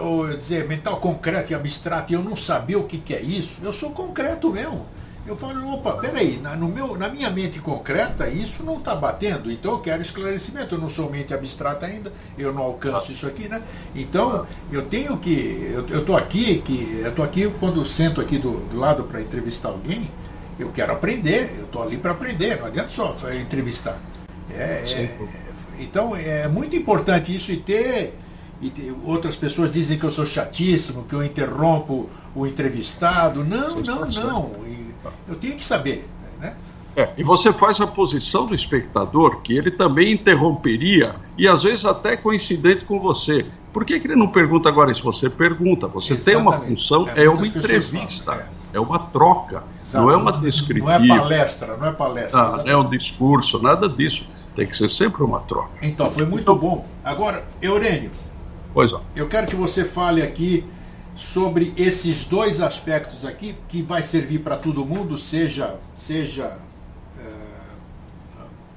ou dizer mental concreto e abstrato, e eu não sabia o que, que é isso, eu sou concreto mesmo eu falo, opa, peraí, na, no meu, na minha mente concreta isso não está batendo, então eu quero esclarecimento, eu não sou mente abstrata ainda, eu não alcanço isso aqui, né? Então eu tenho que, eu estou aqui, que eu estou aqui quando sento aqui do, do lado para entrevistar alguém, eu quero aprender, eu estou ali para aprender, não adianta só entrevistar. É, é, então é muito importante isso e ter, e ter, outras pessoas dizem que eu sou chatíssimo, que eu interrompo o entrevistado. Não, não, não. E, eu tenho que saber. Né?
É, e você faz a posição do espectador, que ele também interromperia, e às vezes até coincidente com você. Por que, que ele não pergunta agora isso? Você pergunta, você Exatamente. tem uma função, é, é uma entrevista, falam, é. é. uma troca, Exato. não é uma descritiva.
Não é palestra, não é palestra.
Ah, não é um discurso, nada disso. Tem que ser sempre uma troca.
Então, foi muito bom. Agora, Eurênio,
pois é.
eu quero que você fale aqui sobre esses dois aspectos aqui, que vai servir para todo mundo, seja, seja é,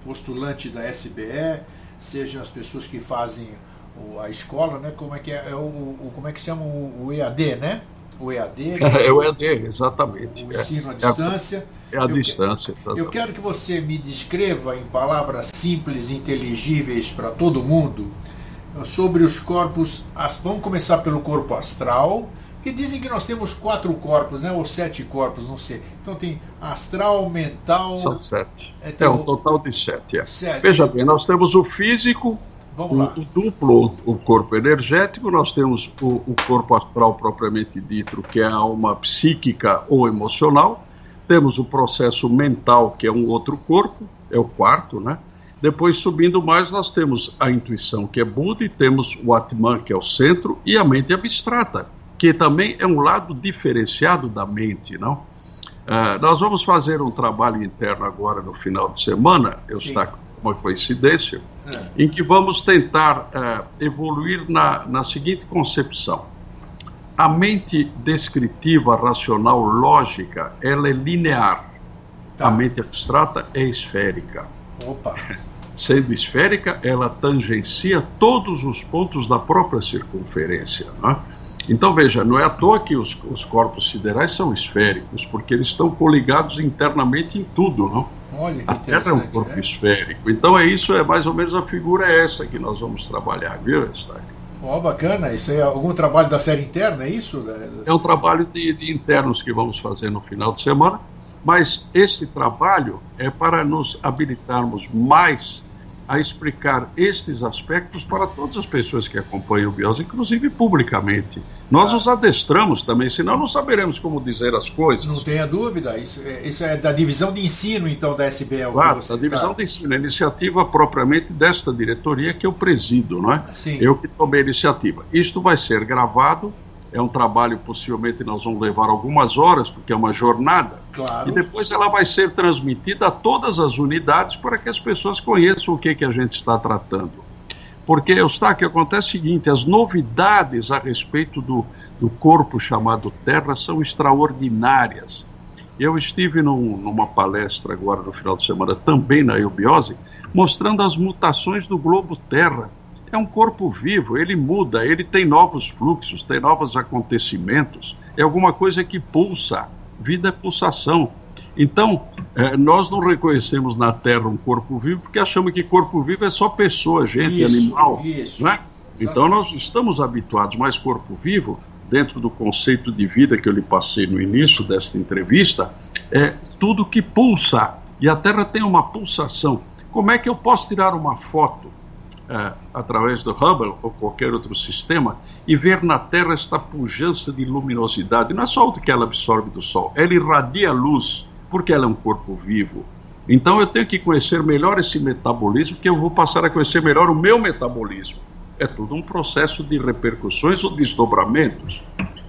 postulante da SBE, seja as pessoas que fazem a escola, né? Como é que é, é o, o, como é que chama o, EAD, né? O EAD.
É, é o EAD, exatamente.
O ensino à distância.
É a, é a eu distância.
Exatamente. Eu quero que você me descreva em palavras simples e inteligíveis para todo mundo sobre os corpos. Vamos começar pelo corpo astral, que dizem que nós temos quatro corpos, né? Ou sete corpos, não sei. Então tem astral, mental.
São sete. É, um total de sete, é. sete. Veja bem, nós temos o físico, o, o, duplo, o corpo energético, nós temos o, o, corpo astral propriamente dito, que é a alma psíquica ou emocional, temos o processo mental, que é um outro corpo, é o quarto, né? Depois, subindo mais, nós temos a intuição, que é Buda, e temos o Atman, que é o centro, e a mente abstrata, que também é um lado diferenciado da mente, não? Uh, nós vamos fazer um trabalho interno agora no final de semana, eu está com uma coincidência, é. em que vamos tentar uh, evoluir na, na seguinte concepção. A mente descritiva, racional, lógica, ela é linear. Tá. A mente abstrata é esférica.
Opa.
Sendo esférica, ela tangencia todos os pontos da própria circunferência. Né? Então, veja, não é à toa que os, os, corpos siderais são esféricos, porque eles estão coligados internamente em tudo, não?
Olha,
a Terra é um corpo é? esférico. Então, é isso, é mais ou menos a figura é essa que nós vamos trabalhar, viu, Stein?
Ó, oh, bacana. Isso é algum trabalho da série interna, é isso?
É um trabalho de, de internos que vamos fazer no final de semana, mas esse trabalho é para nos habilitarmos mais a explicar estes aspectos para todas as pessoas que acompanham o Bios, inclusive publicamente. Nós ah. os adestramos também, senão não saberemos como dizer as coisas.
Não tenha dúvida, isso é, isso é da divisão de ensino, então, da SBL.
Claro, da divisão tá. de ensino, a iniciativa propriamente desta diretoria que eu presido, não é?
Sim.
Eu que tomei a iniciativa. Isto vai ser gravado é um trabalho, possivelmente nós vamos levar algumas horas, porque é uma jornada.
Claro.
E depois ela vai ser transmitida a todas as unidades para que as pessoas conheçam o que, que a gente está tratando. Porque, Eustáquio, acontece o seguinte: as novidades a respeito do, do corpo chamado Terra são extraordinárias. Eu estive num, numa palestra agora no final de semana, também na eubiose, mostrando as mutações do globo Terra é um corpo vivo, ele muda, ele tem novos fluxos, tem novos acontecimentos, é alguma coisa que pulsa. Vida é pulsação. Então, eh, nós não reconhecemos na Terra um corpo vivo porque achamos que corpo vivo é só pessoa, gente, isso, animal. Isso. Né? Então, nós estamos habituados, mas corpo vivo, dentro do conceito de vida que eu lhe passei no início desta entrevista, é tudo que pulsa. E a Terra tem uma pulsação. Como é que eu posso tirar uma foto é, através do Hubble ou qualquer outro sistema e ver na Terra esta pujança de luminosidade. Não é só o que ela absorve do Sol, ela irradia luz, porque ela é um corpo vivo. Então eu tenho que conhecer melhor esse metabolismo, que eu vou passar a conhecer melhor o meu metabolismo. É tudo um processo de repercussões ou desdobramentos.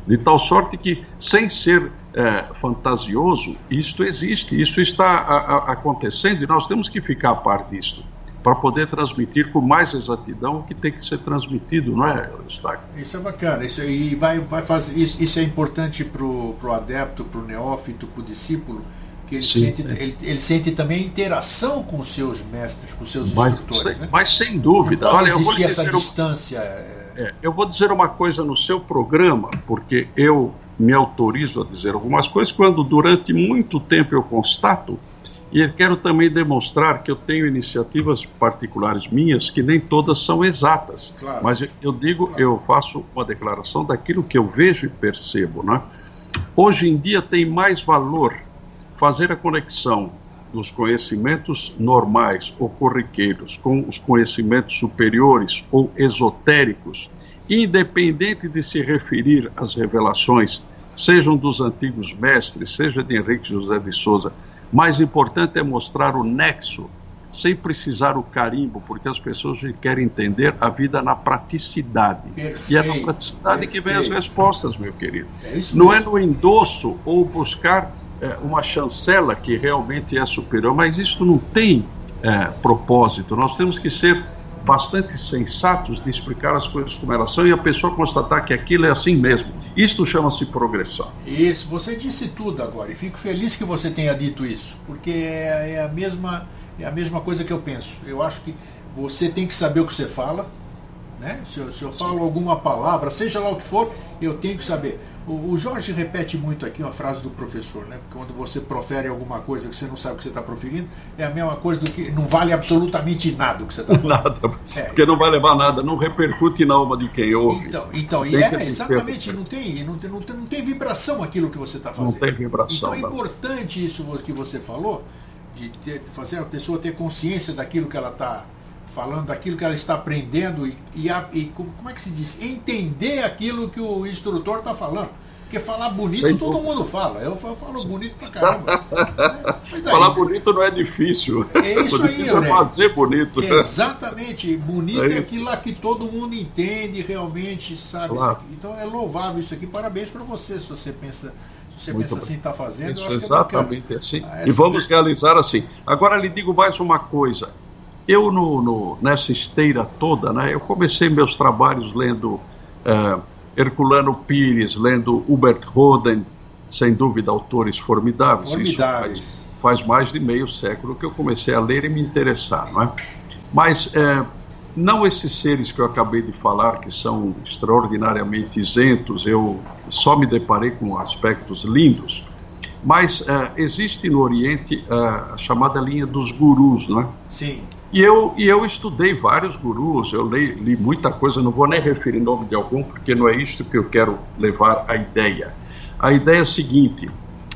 De tal sorte que, sem ser é, fantasioso, isto existe, isso está a, a, acontecendo e nós temos que ficar a par disto para poder transmitir com mais exatidão o que tem que ser transmitido, não é, Eustáquio?
Isso é bacana, isso, e vai, vai fazer, isso, isso é importante para o adepto, para o neófito, para o discípulo, que ele, Sim, sente, é. ele, ele, sente também a interação com os seus mestres, com os seus mas, instrutores.
Sem,
né?
Mas sem dúvida.
Não Olha, eu vou essa distância. É...
É, eu vou dizer uma coisa no seu programa, porque eu me autorizo a dizer algumas coisas quando durante muito tempo eu constato e quero também demonstrar que eu tenho iniciativas particulares minhas que nem todas são exatas.
Claro.
Mas eu digo, claro. eu faço uma declaração daquilo que eu vejo e percebo. Né? Hoje em dia tem mais valor fazer a conexão dos conhecimentos normais ou corriqueiros com os conhecimentos superiores ou esotéricos, independente de se referir às revelações, sejam dos antigos mestres, seja de Henrique José de Souza Mais importante é mostrar o nexo, sem precisar o carimbo, porque as pessoas querem entender a vida na praticidade. Perfeito, e é na praticidade perfeito. que vem as respostas, meu querido. É Não é no endosso ou buscar é, uma chancela que realmente é superior, mas isso não tem é, propósito. Nós temos que ser bastante sensatos de explicar as coisas como elas são e a pessoa constatar que aquilo é assim mesmo. Isto chama-se progressão.
Isso, você disse tudo agora e fico feliz que você tenha dito isso, porque é, é a mesma é a mesma coisa que eu penso. Eu acho que você tem que saber o que você fala, né? Se eu, se eu falo alguma palavra, seja lá o que for, eu tenho que saber. O, Jorge repete muito aqui uma frase do professor, né? Quando você profere alguma coisa que você não sabe o que você está proferindo, é a mesma coisa do que não vale absolutamente nada o que você está falando.
Nada, é. porque não vai levar nada, não repercute na alma de quem ouve.
Então, então e é exatamente, não tem, não, tem, não, tem, não tem vibração aquilo que você está fazendo.
Não tem vibração.
Então é importante isso que você falou, de ter, fazer a pessoa ter consciência daquilo que ela está falando, daquilo que ela está aprendendo e, e, e, como é que se diz? Entender aquilo que o instrutor está falando. Porque falar bonito todo mundo fala. Eu falo bonito pra caramba.
falar bonito não é difícil.
É isso aí,
é fazer bonito.
Exatamente. Bonito é, é aquilo lá que todo mundo entende, realmente sabe. Claro. Então é louvável isso aqui. Parabéns para você se você pensa você Muito pensa assim, está fazendo, Isso,
é exatamente é assim. Ah, e vamos realizar assim. Agora lhe digo mais uma coisa. Eu, no, no, nessa esteira toda, né, eu comecei meus trabalhos lendo uh, Herculano Pires, lendo Hubert Roden, sem dúvida autores formidáveis.
Formidáveis.
Isso faz, faz, mais de meio século que eu comecei a ler e me interessar. Não é? Mas uh, não esses seres que eu acabei de falar, que são extraordinariamente isentos, eu só me deparei com aspectos lindos, mas uh, existe no Oriente uh, a chamada linha dos gurus, não é?
Sim.
E eu, e eu estudei vários gurus, eu li, li muita coisa, não vou nem referir nome de algum, porque não é isto que eu quero levar a ideia. A ideia é a seguinte: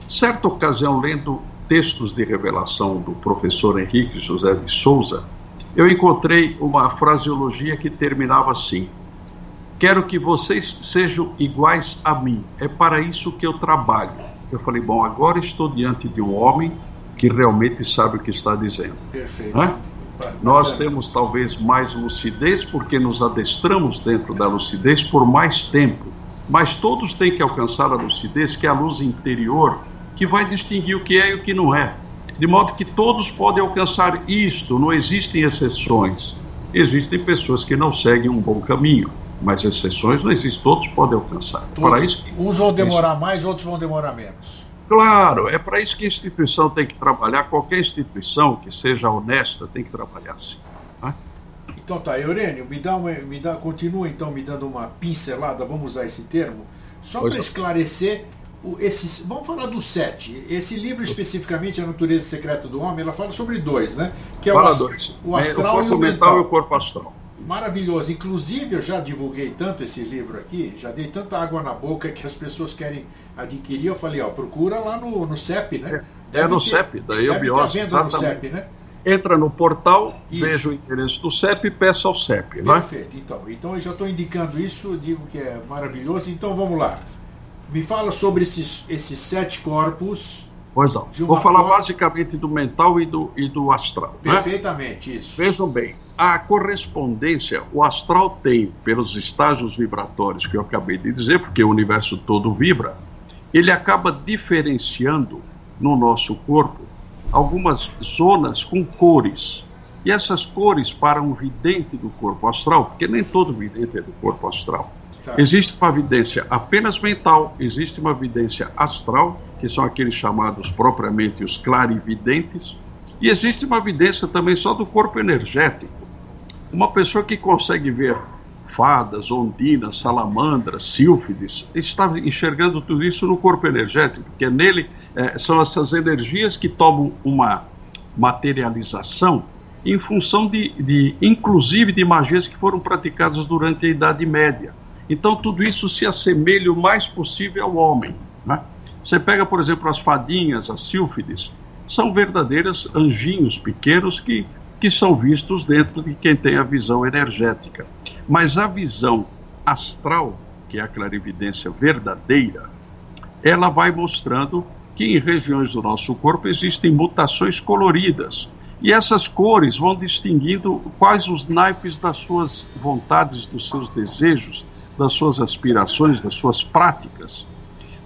certa ocasião, lendo textos de revelação do professor Henrique José de Souza, eu encontrei uma fraseologia que terminava assim: Quero que vocês sejam iguais a mim, é para isso que eu trabalho. Eu falei: Bom, agora estou diante de um homem que realmente sabe o que está dizendo.
Perfeito. É?
Nós temos talvez mais lucidez porque nos adestramos dentro da lucidez por mais tempo, mas todos têm que alcançar a lucidez, que é a luz interior, que vai distinguir o que é e o que não é de modo que todos podem alcançar isto, não existem exceções. Existem pessoas que não seguem um bom caminho, mas exceções não existem, todos podem alcançar.
Todos, para isso uns vão demorar isso. mais, outros vão demorar menos.
Claro, é para isso que a instituição tem que trabalhar, qualquer instituição que seja honesta tem que trabalhar assim. Né?
Então tá, Eurênio, me dá uma, me dá, continua então me dando uma pincelada, vamos usar esse termo, só para é. esclarecer esses, vamos falar do sete. Esse livro especificamente, A Natureza Secreta do Homem, ela fala sobre dois, né?
Que é fala o, dois. o astral é, o e o mental. e o corpo astral.
Maravilhoso. Inclusive, eu já divulguei tanto esse livro aqui, já dei tanta água na boca que as pessoas querem adquirir. Eu falei, ó, procura lá no, no CEP, né?
É, é no ter, CEP, da Eubiose.
Deve no CEP, né?
Entra no portal, isso. veja o endereço do CEP e peça ao CEP.
Né? Perfeito, né? então. Então eu já estou indicando isso, digo que é maravilhoso. Então vamos lá. Me fala sobre esses, esses sete corpos.
Pois não. Vou falar forma... basicamente do mental e do, e do astral.
Né? Perfeitamente, né? isso.
Vejam bem, a correspondência, o astral tem, pelos estágios vibratórios que eu acabei de dizer, porque o universo todo vibra, ele acaba diferenciando no nosso corpo algumas zonas com cores. E essas cores, para um vidente do corpo astral, porque nem todo vidente é do corpo astral, Tá. Existe uma evidência apenas mental, existe uma evidência astral, que são aqueles chamados propriamente os clarividentes, e existe uma evidência também só do corpo energético. Uma pessoa que consegue ver fadas, ondinas, salamandras, sílfides, está enxergando tudo isso no corpo energético, porque nele é, são essas energias que tomam uma materialização em função de, de, inclusive, de magias que foram praticadas durante a Idade Média. Então, tudo isso se assemelha o mais possível ao homem. Né? Você pega, por exemplo, as fadinhas, as sílfides, são verdadeiros anjinhos pequenos que, que são vistos dentro de quem tem a visão energética. Mas a visão astral, que é a clarividência verdadeira, ela vai mostrando que em regiões do nosso corpo existem mutações coloridas. E essas cores vão distinguindo quais os naipes das suas vontades, dos seus desejos, das suas aspirações, das suas práticas.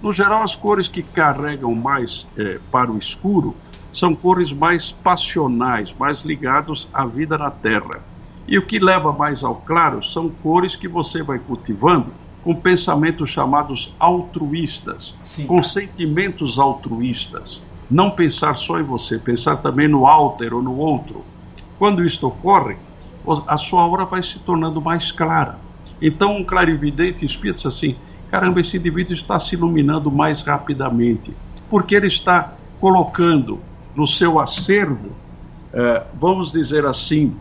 No geral, as cores que carregam mais é, para o escuro são cores mais passionais, mais ligados à vida na Terra. E o que leva mais ao claro são cores que você vai cultivando com pensamentos chamados altruístas, Sim. com sentimentos altruístas. Não pensar só em você, pensar também no alter ou no outro. Quando isto ocorre, a sua aura vai se tornando mais clara. Então, um clarividente espírito diz assim: caramba, esse indivíduo está se iluminando mais rapidamente, porque ele está colocando no seu acervo, eh, vamos dizer assim,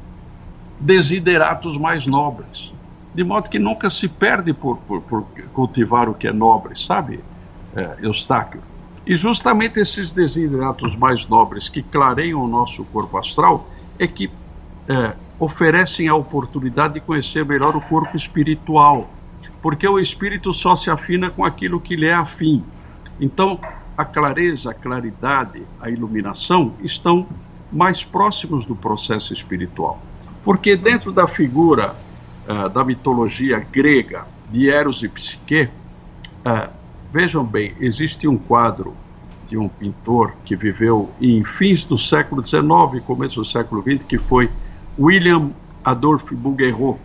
desideratos mais nobres. De modo que nunca se perde por, por, por cultivar o que é nobre, sabe, é, Eustáquio? E justamente esses desideratos mais nobres que clareiam o nosso corpo astral é que é, oferecem a oportunidade de conhecer melhor o corpo espiritual, porque o espírito só se afina com aquilo que lhe é afim. Então, a clareza, a claridade, a iluminação estão mais próximos do processo espiritual. Porque dentro da figura uh, da mitologia grega de Eros e Psique, uh, vejam bem, existe um quadro de um pintor que viveu em fins do século XIX começo do século XX, que foi William Adolphe Bouguereau,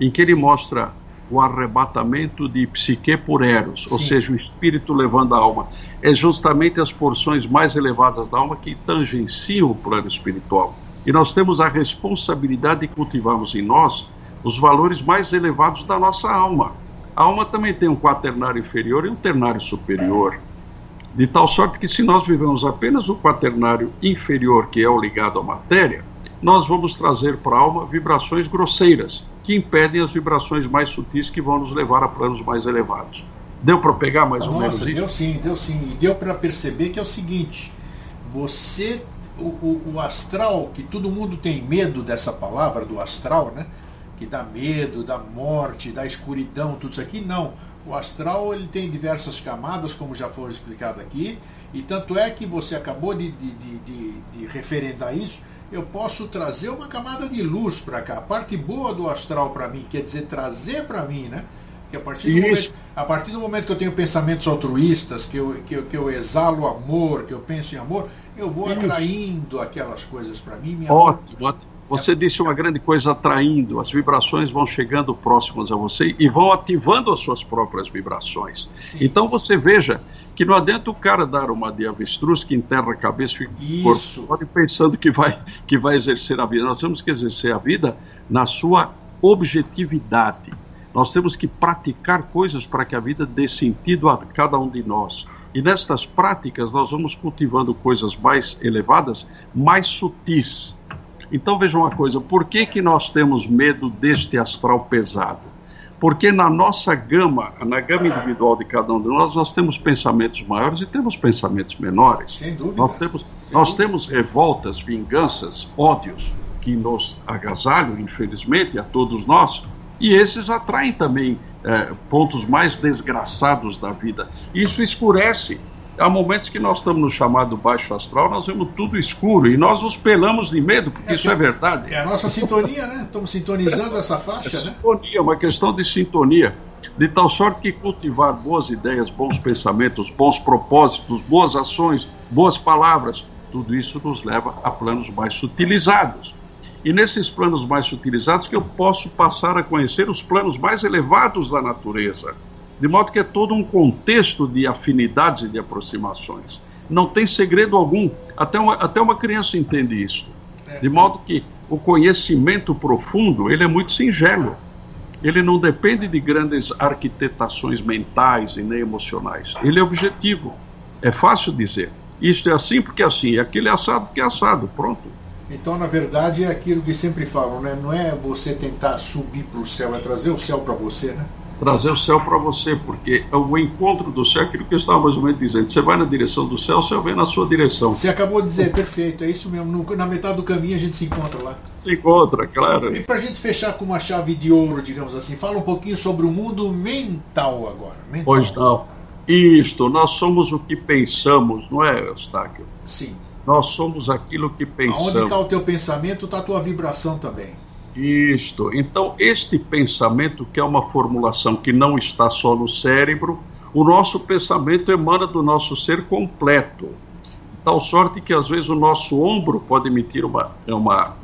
em que ele mostra o arrebatamento de psique por Eros, Sim. ou seja, o espírito levando a alma. É justamente as porções mais elevadas da alma que tangenciam o plano espiritual. E nós temos a responsabilidade de cultivarmos em nós os valores mais elevados da nossa alma. A alma também tem um quaternário inferior e um ternário superior. De tal sorte que, se nós vivemos apenas o quaternário inferior, que é o ligado à matéria, nós vamos trazer para a alma vibrações grosseiras, que impedem as vibrações mais sutis que vão nos levar a planos mais elevados. Deu para pegar mais
Nossa,
ou menos isso?
Deu sim, deu sim. E deu para perceber que é o seguinte: você, o, o, o astral, que todo mundo tem medo dessa palavra, do astral, né? que dá medo, da morte, da escuridão, tudo isso aqui, não. O astral ele tem diversas camadas, como já foi explicado aqui, e tanto é que você acabou de, de, de, de referendar isso. Eu posso trazer uma camada de luz para cá. A parte boa do astral para mim, quer dizer, trazer para mim, né? Que a partir, do momento, a partir do momento que eu tenho pensamentos altruístas, que eu, que eu, que eu exalo amor, que eu penso em amor, eu vou isso. atraindo aquelas coisas para mim.
ótimo, ótimo você disse uma grande coisa atraindo, as vibrações vão chegando próximas a você e vão ativando as suas próprias vibrações. Sim. Então você veja que não adianta o cara dar uma de avestruz que enterra a cabeça e o corpo pensando que vai, que vai exercer a vida. Nós temos que exercer a vida na sua objetividade. Nós temos que praticar coisas para que a vida dê sentido a cada um de nós. E nestas práticas nós vamos cultivando coisas mais elevadas, mais sutis então vejam uma coisa, por que, que nós temos medo deste astral pesado? Porque na nossa gama, na gama individual de cada um de nós, nós temos pensamentos maiores e temos pensamentos menores.
Sem dúvida.
Nós temos, nós temos revoltas, vinganças, ódios que nos agasalham, infelizmente, a todos nós, e esses atraem também é, pontos mais desgraçados da vida. Isso escurece há momentos que nós estamos no chamado baixo astral, nós vemos tudo escuro e nós nos pelamos de medo, porque é, isso é verdade.
É a nossa sintonia, né? Estamos sintonizando essa faixa, é
né? Sintonia, uma questão de sintonia. De tal sorte que cultivar boas ideias, bons pensamentos, bons propósitos, boas ações, boas palavras, tudo isso nos leva a planos mais sutilizados. E nesses planos mais sutilizados que eu posso passar a conhecer os planos mais elevados da natureza de modo que é todo um contexto de afinidades e de aproximações. Não tem segredo algum, até uma, até uma criança entende isso. É. De modo que o conhecimento profundo, ele é muito singelo. Ele não depende de grandes arquitetações mentais e nem emocionais. Ele é objetivo. É fácil dizer. Isto é assim porque é assim, aquele é assado porque é assado, pronto.
Então, na verdade, é aquilo que sempre falam, né? Não é você tentar subir para o céu, é trazer o céu para você, né?
Trazer o céu para você, porque o encontro do céu é aquilo que eu estava mais ou menos dizendo. Você vai na direção do céu, o céu vem na sua direção.
Você acabou de dizer, perfeito, é isso mesmo. na metade do caminho a gente se encontra lá.
Se encontra, claro.
E para a gente fechar com uma chave de ouro, digamos assim, fala um pouquinho sobre o mundo mental agora. Mental.
Pois não. Isto, nós somos o que pensamos, não é, Eustáquio?
Sim.
Nós somos aquilo que pensamos.
Onde está o teu pensamento, está a tua vibração também.
Isto. Então, este pensamento, que é uma formulação que não está só no cérebro, o nosso pensamento emana do nosso ser completo. De tal sorte que, às vezes, o nosso ombro pode emitir uma, uma uh,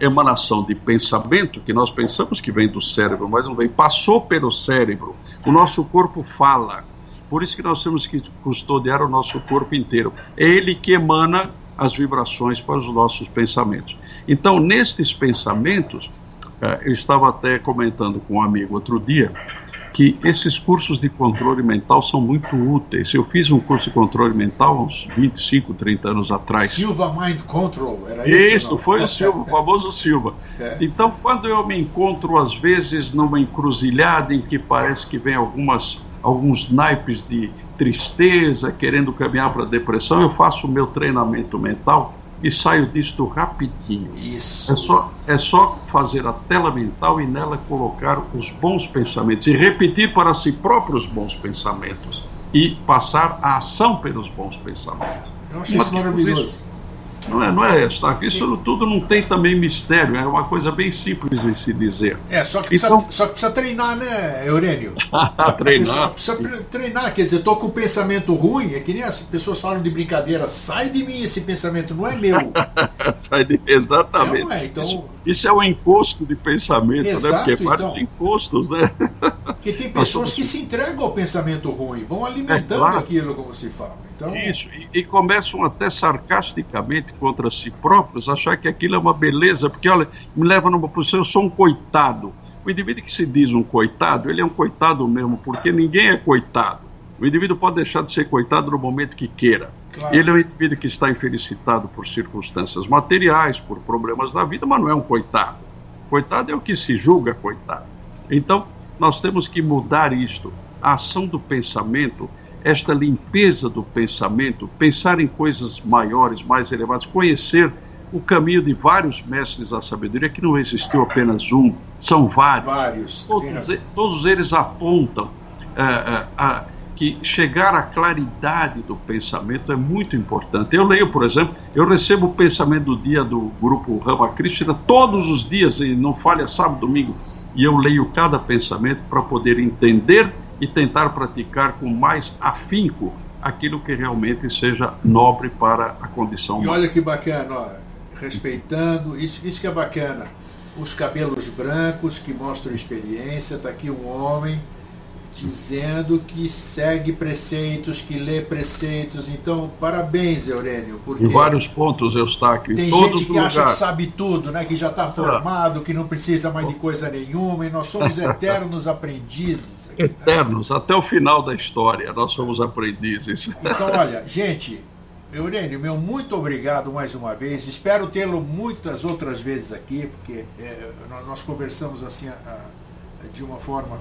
emanação de pensamento que nós pensamos que vem do cérebro, mas não vem. Passou pelo cérebro. O nosso corpo fala. Por isso que nós temos que custodiar o nosso corpo inteiro. É ele que emana as vibrações para os nossos pensamentos. Então, nestes pensamentos, eh, eu estava até comentando com um amigo outro dia que esses cursos de controle mental são muito úteis. Eu fiz um curso de controle mental uns 25, 30 anos atrás.
Silva Mind Control, era
isso? Isso, foi o Silva, o famoso Silva. É. Então, quando eu me encontro, às vezes, numa encruzilhada em que parece que vem algumas alguns naipes de tristeza, querendo caminhar para a depressão, eu faço o meu treinamento mental e saio disto rapidinho.
Isso.
É só, é só fazer a tela mental e nela colocar os bons pensamentos e repetir para si próprio os bons pensamentos e passar a ação pelos bons pensamentos.
Eu acho isso maravilhoso.
Não é, não é essa. Isso tudo não tem também mistério, é uma coisa bem simples de se dizer.
É, só que, então, precisa, só que precisa treinar, né, Eurênio?
treinar.
Precisa treinar, quer dizer, estou com um pensamento ruim, é que nem as pessoas falam de brincadeira, sai de mim esse pensamento, não é meu.
sai de Exatamente. É, não é, então... isso, isso, é um encosto de pensamento, né? Exato, né? Porque vários então, encostos, né?
Porque tem pessoas que se entregam ao pensamento ruim, vão alimentando é, claro. aquilo, como se fala. Então...
Isso, e, e começam até sarcasticamente contra si próprios, achar que aquilo é uma beleza, porque olha, me leva numa posição, eu sou um coitado. O indivíduo que se diz um coitado, ele é um coitado mesmo, porque ninguém é coitado. O indivíduo pode deixar de ser coitado no momento que queira. Claro. Ele é um indivíduo que está infelicitado por circunstâncias materiais, por problemas da vida, mas não é um coitado. Coitado é o que se julga coitado. Então, nós temos que mudar isto. A ação do pensamento esta limpeza do pensamento, pensar em coisas maiores, mais elevadas, conhecer o caminho de vários mestres da sabedoria, que não existiu apenas um, são vários.
Vários.
Todos, todos eles apontam é, é, a, que chegar à claridade do pensamento é muito importante. Eu leio, por exemplo, eu recebo o pensamento do dia do grupo Ramakrishna todos os dias, e não falha sábado, domingo, e eu leio cada pensamento para poder entender e tentar praticar com mais afinco aquilo que realmente seja nobre para a condição
humana. E olha que bacana, ó, respeitando, isso, isso que é bacana. Os cabelos brancos que mostram experiência, está aqui um homem dizendo que segue preceitos, que lê preceitos. Então, parabéns, Eurênio. Porque
em vários pontos, Eustáquio.
Tem gente que acha que sabe tudo, né? que já está formado, que não precisa mais de coisa nenhuma, e nós somos eternos aprendizes
eternos, até o final da história, nós somos aprendizes.
Então, olha, gente, Eurênio, meu muito obrigado mais uma vez. Espero tê-lo muitas outras vezes aqui, porque é, nós conversamos assim a, a, de uma forma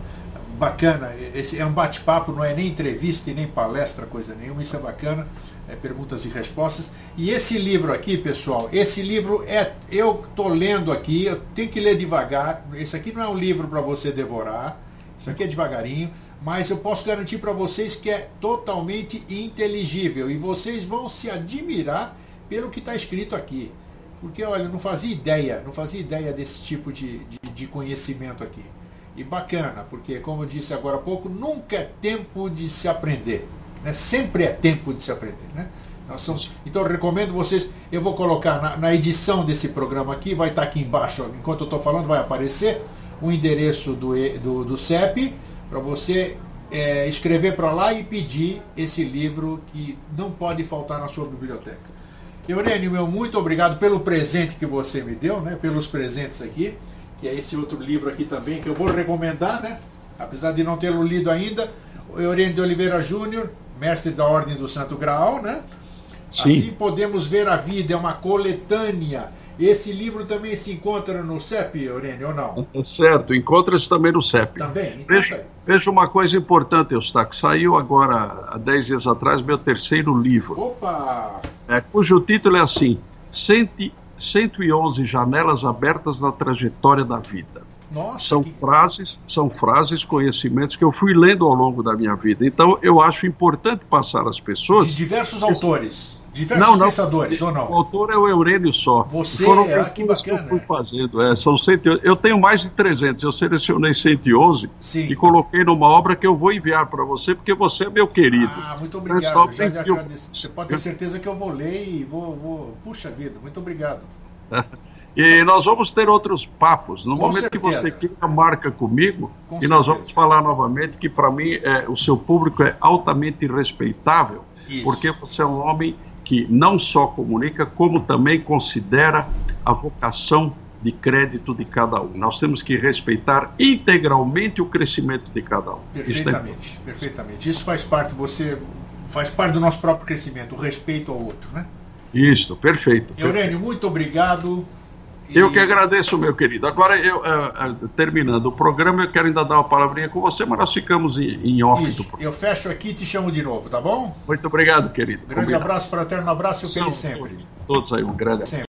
bacana. Esse é um bate-papo, não é nem entrevista e nem palestra, coisa nenhuma. Isso é bacana. É, perguntas e respostas. E esse livro aqui, pessoal, esse livro é. Eu estou lendo aqui, eu tenho que ler devagar. Esse aqui não é um livro para você devorar. Isso aqui é devagarinho, mas eu posso garantir para vocês que é totalmente inteligível e vocês vão se admirar pelo que está escrito aqui. Porque, olha, não fazia ideia, não fazia ideia desse tipo de, de, de conhecimento aqui. E bacana, porque, como eu disse agora há pouco, nunca é tempo de se aprender. Né? Sempre é tempo de se aprender. Né? Somos... Então, eu recomendo vocês. Eu vou colocar na, na edição desse programa aqui, vai estar aqui embaixo, enquanto eu estou falando, vai aparecer o endereço do, do, do CEP para você é, escrever para lá e pedir esse livro que não pode faltar na sua biblioteca. Eurênio, meu muito obrigado pelo presente que você me deu, né? Pelos presentes aqui, que é esse outro livro aqui também que eu vou recomendar, né? Apesar de não tê-lo lido ainda, Eurênio de Oliveira Júnior, mestre da Ordem do Santo Graal, né? Sim. Assim podemos ver a vida, é uma coletânea esse livro também se encontra no CEP, Eurênio, ou não?
É certo, encontra-se também no CEP.
Também? Então
veja, tá veja uma coisa importante, Eustáquio. Saiu agora, há 10 dias atrás, meu terceiro livro.
Opa!
É, cujo título é assim: 111 janelas abertas na trajetória da vida. Nossa, são que... frases, são frases, conhecimentos que eu fui lendo ao longo da minha vida. Então eu acho importante passar às pessoas.
De diversos autores. Diversos não, não, pensadores, ou não?
O autor é o Eurênio só.
Você, Foram é, ah, que bacana.
Que eu fui fazendo. É, são 111, eu tenho mais de 300, eu selecionei 111 Sim. e coloquei numa obra que eu vou enviar para você, porque você é meu querido.
Ah, muito obrigado. Já. Você pode ter certeza que eu vou ler e vou. vou... Puxa vida, muito obrigado.
E nós vamos ter outros papos. No Com momento certeza. que você queira, marca comigo Com e certeza. nós vamos falar novamente que, para mim, é, o seu público é altamente respeitável, Isso. porque você é um homem que não só comunica, como também considera a vocação de crédito de cada um. Nós temos que respeitar integralmente o crescimento de cada um.
Perfeitamente, Isso é perfeitamente. Isso faz parte, você faz parte do nosso próprio crescimento, o respeito ao outro, né?
Isso, perfeito.
Eurênio, perfeito. muito obrigado.
Eu que agradeço, meu querido. Agora, eu, uh, uh, terminando o programa, eu quero ainda dar uma palavrinha com você, mas nós ficamos em, em off.
Isso, eu fecho aqui e te chamo de novo, tá bom?
Muito obrigado, querido.
Grande Combinado. abraço, fraterno abraço e feliz sempre.
Todos aí, um grande abraço.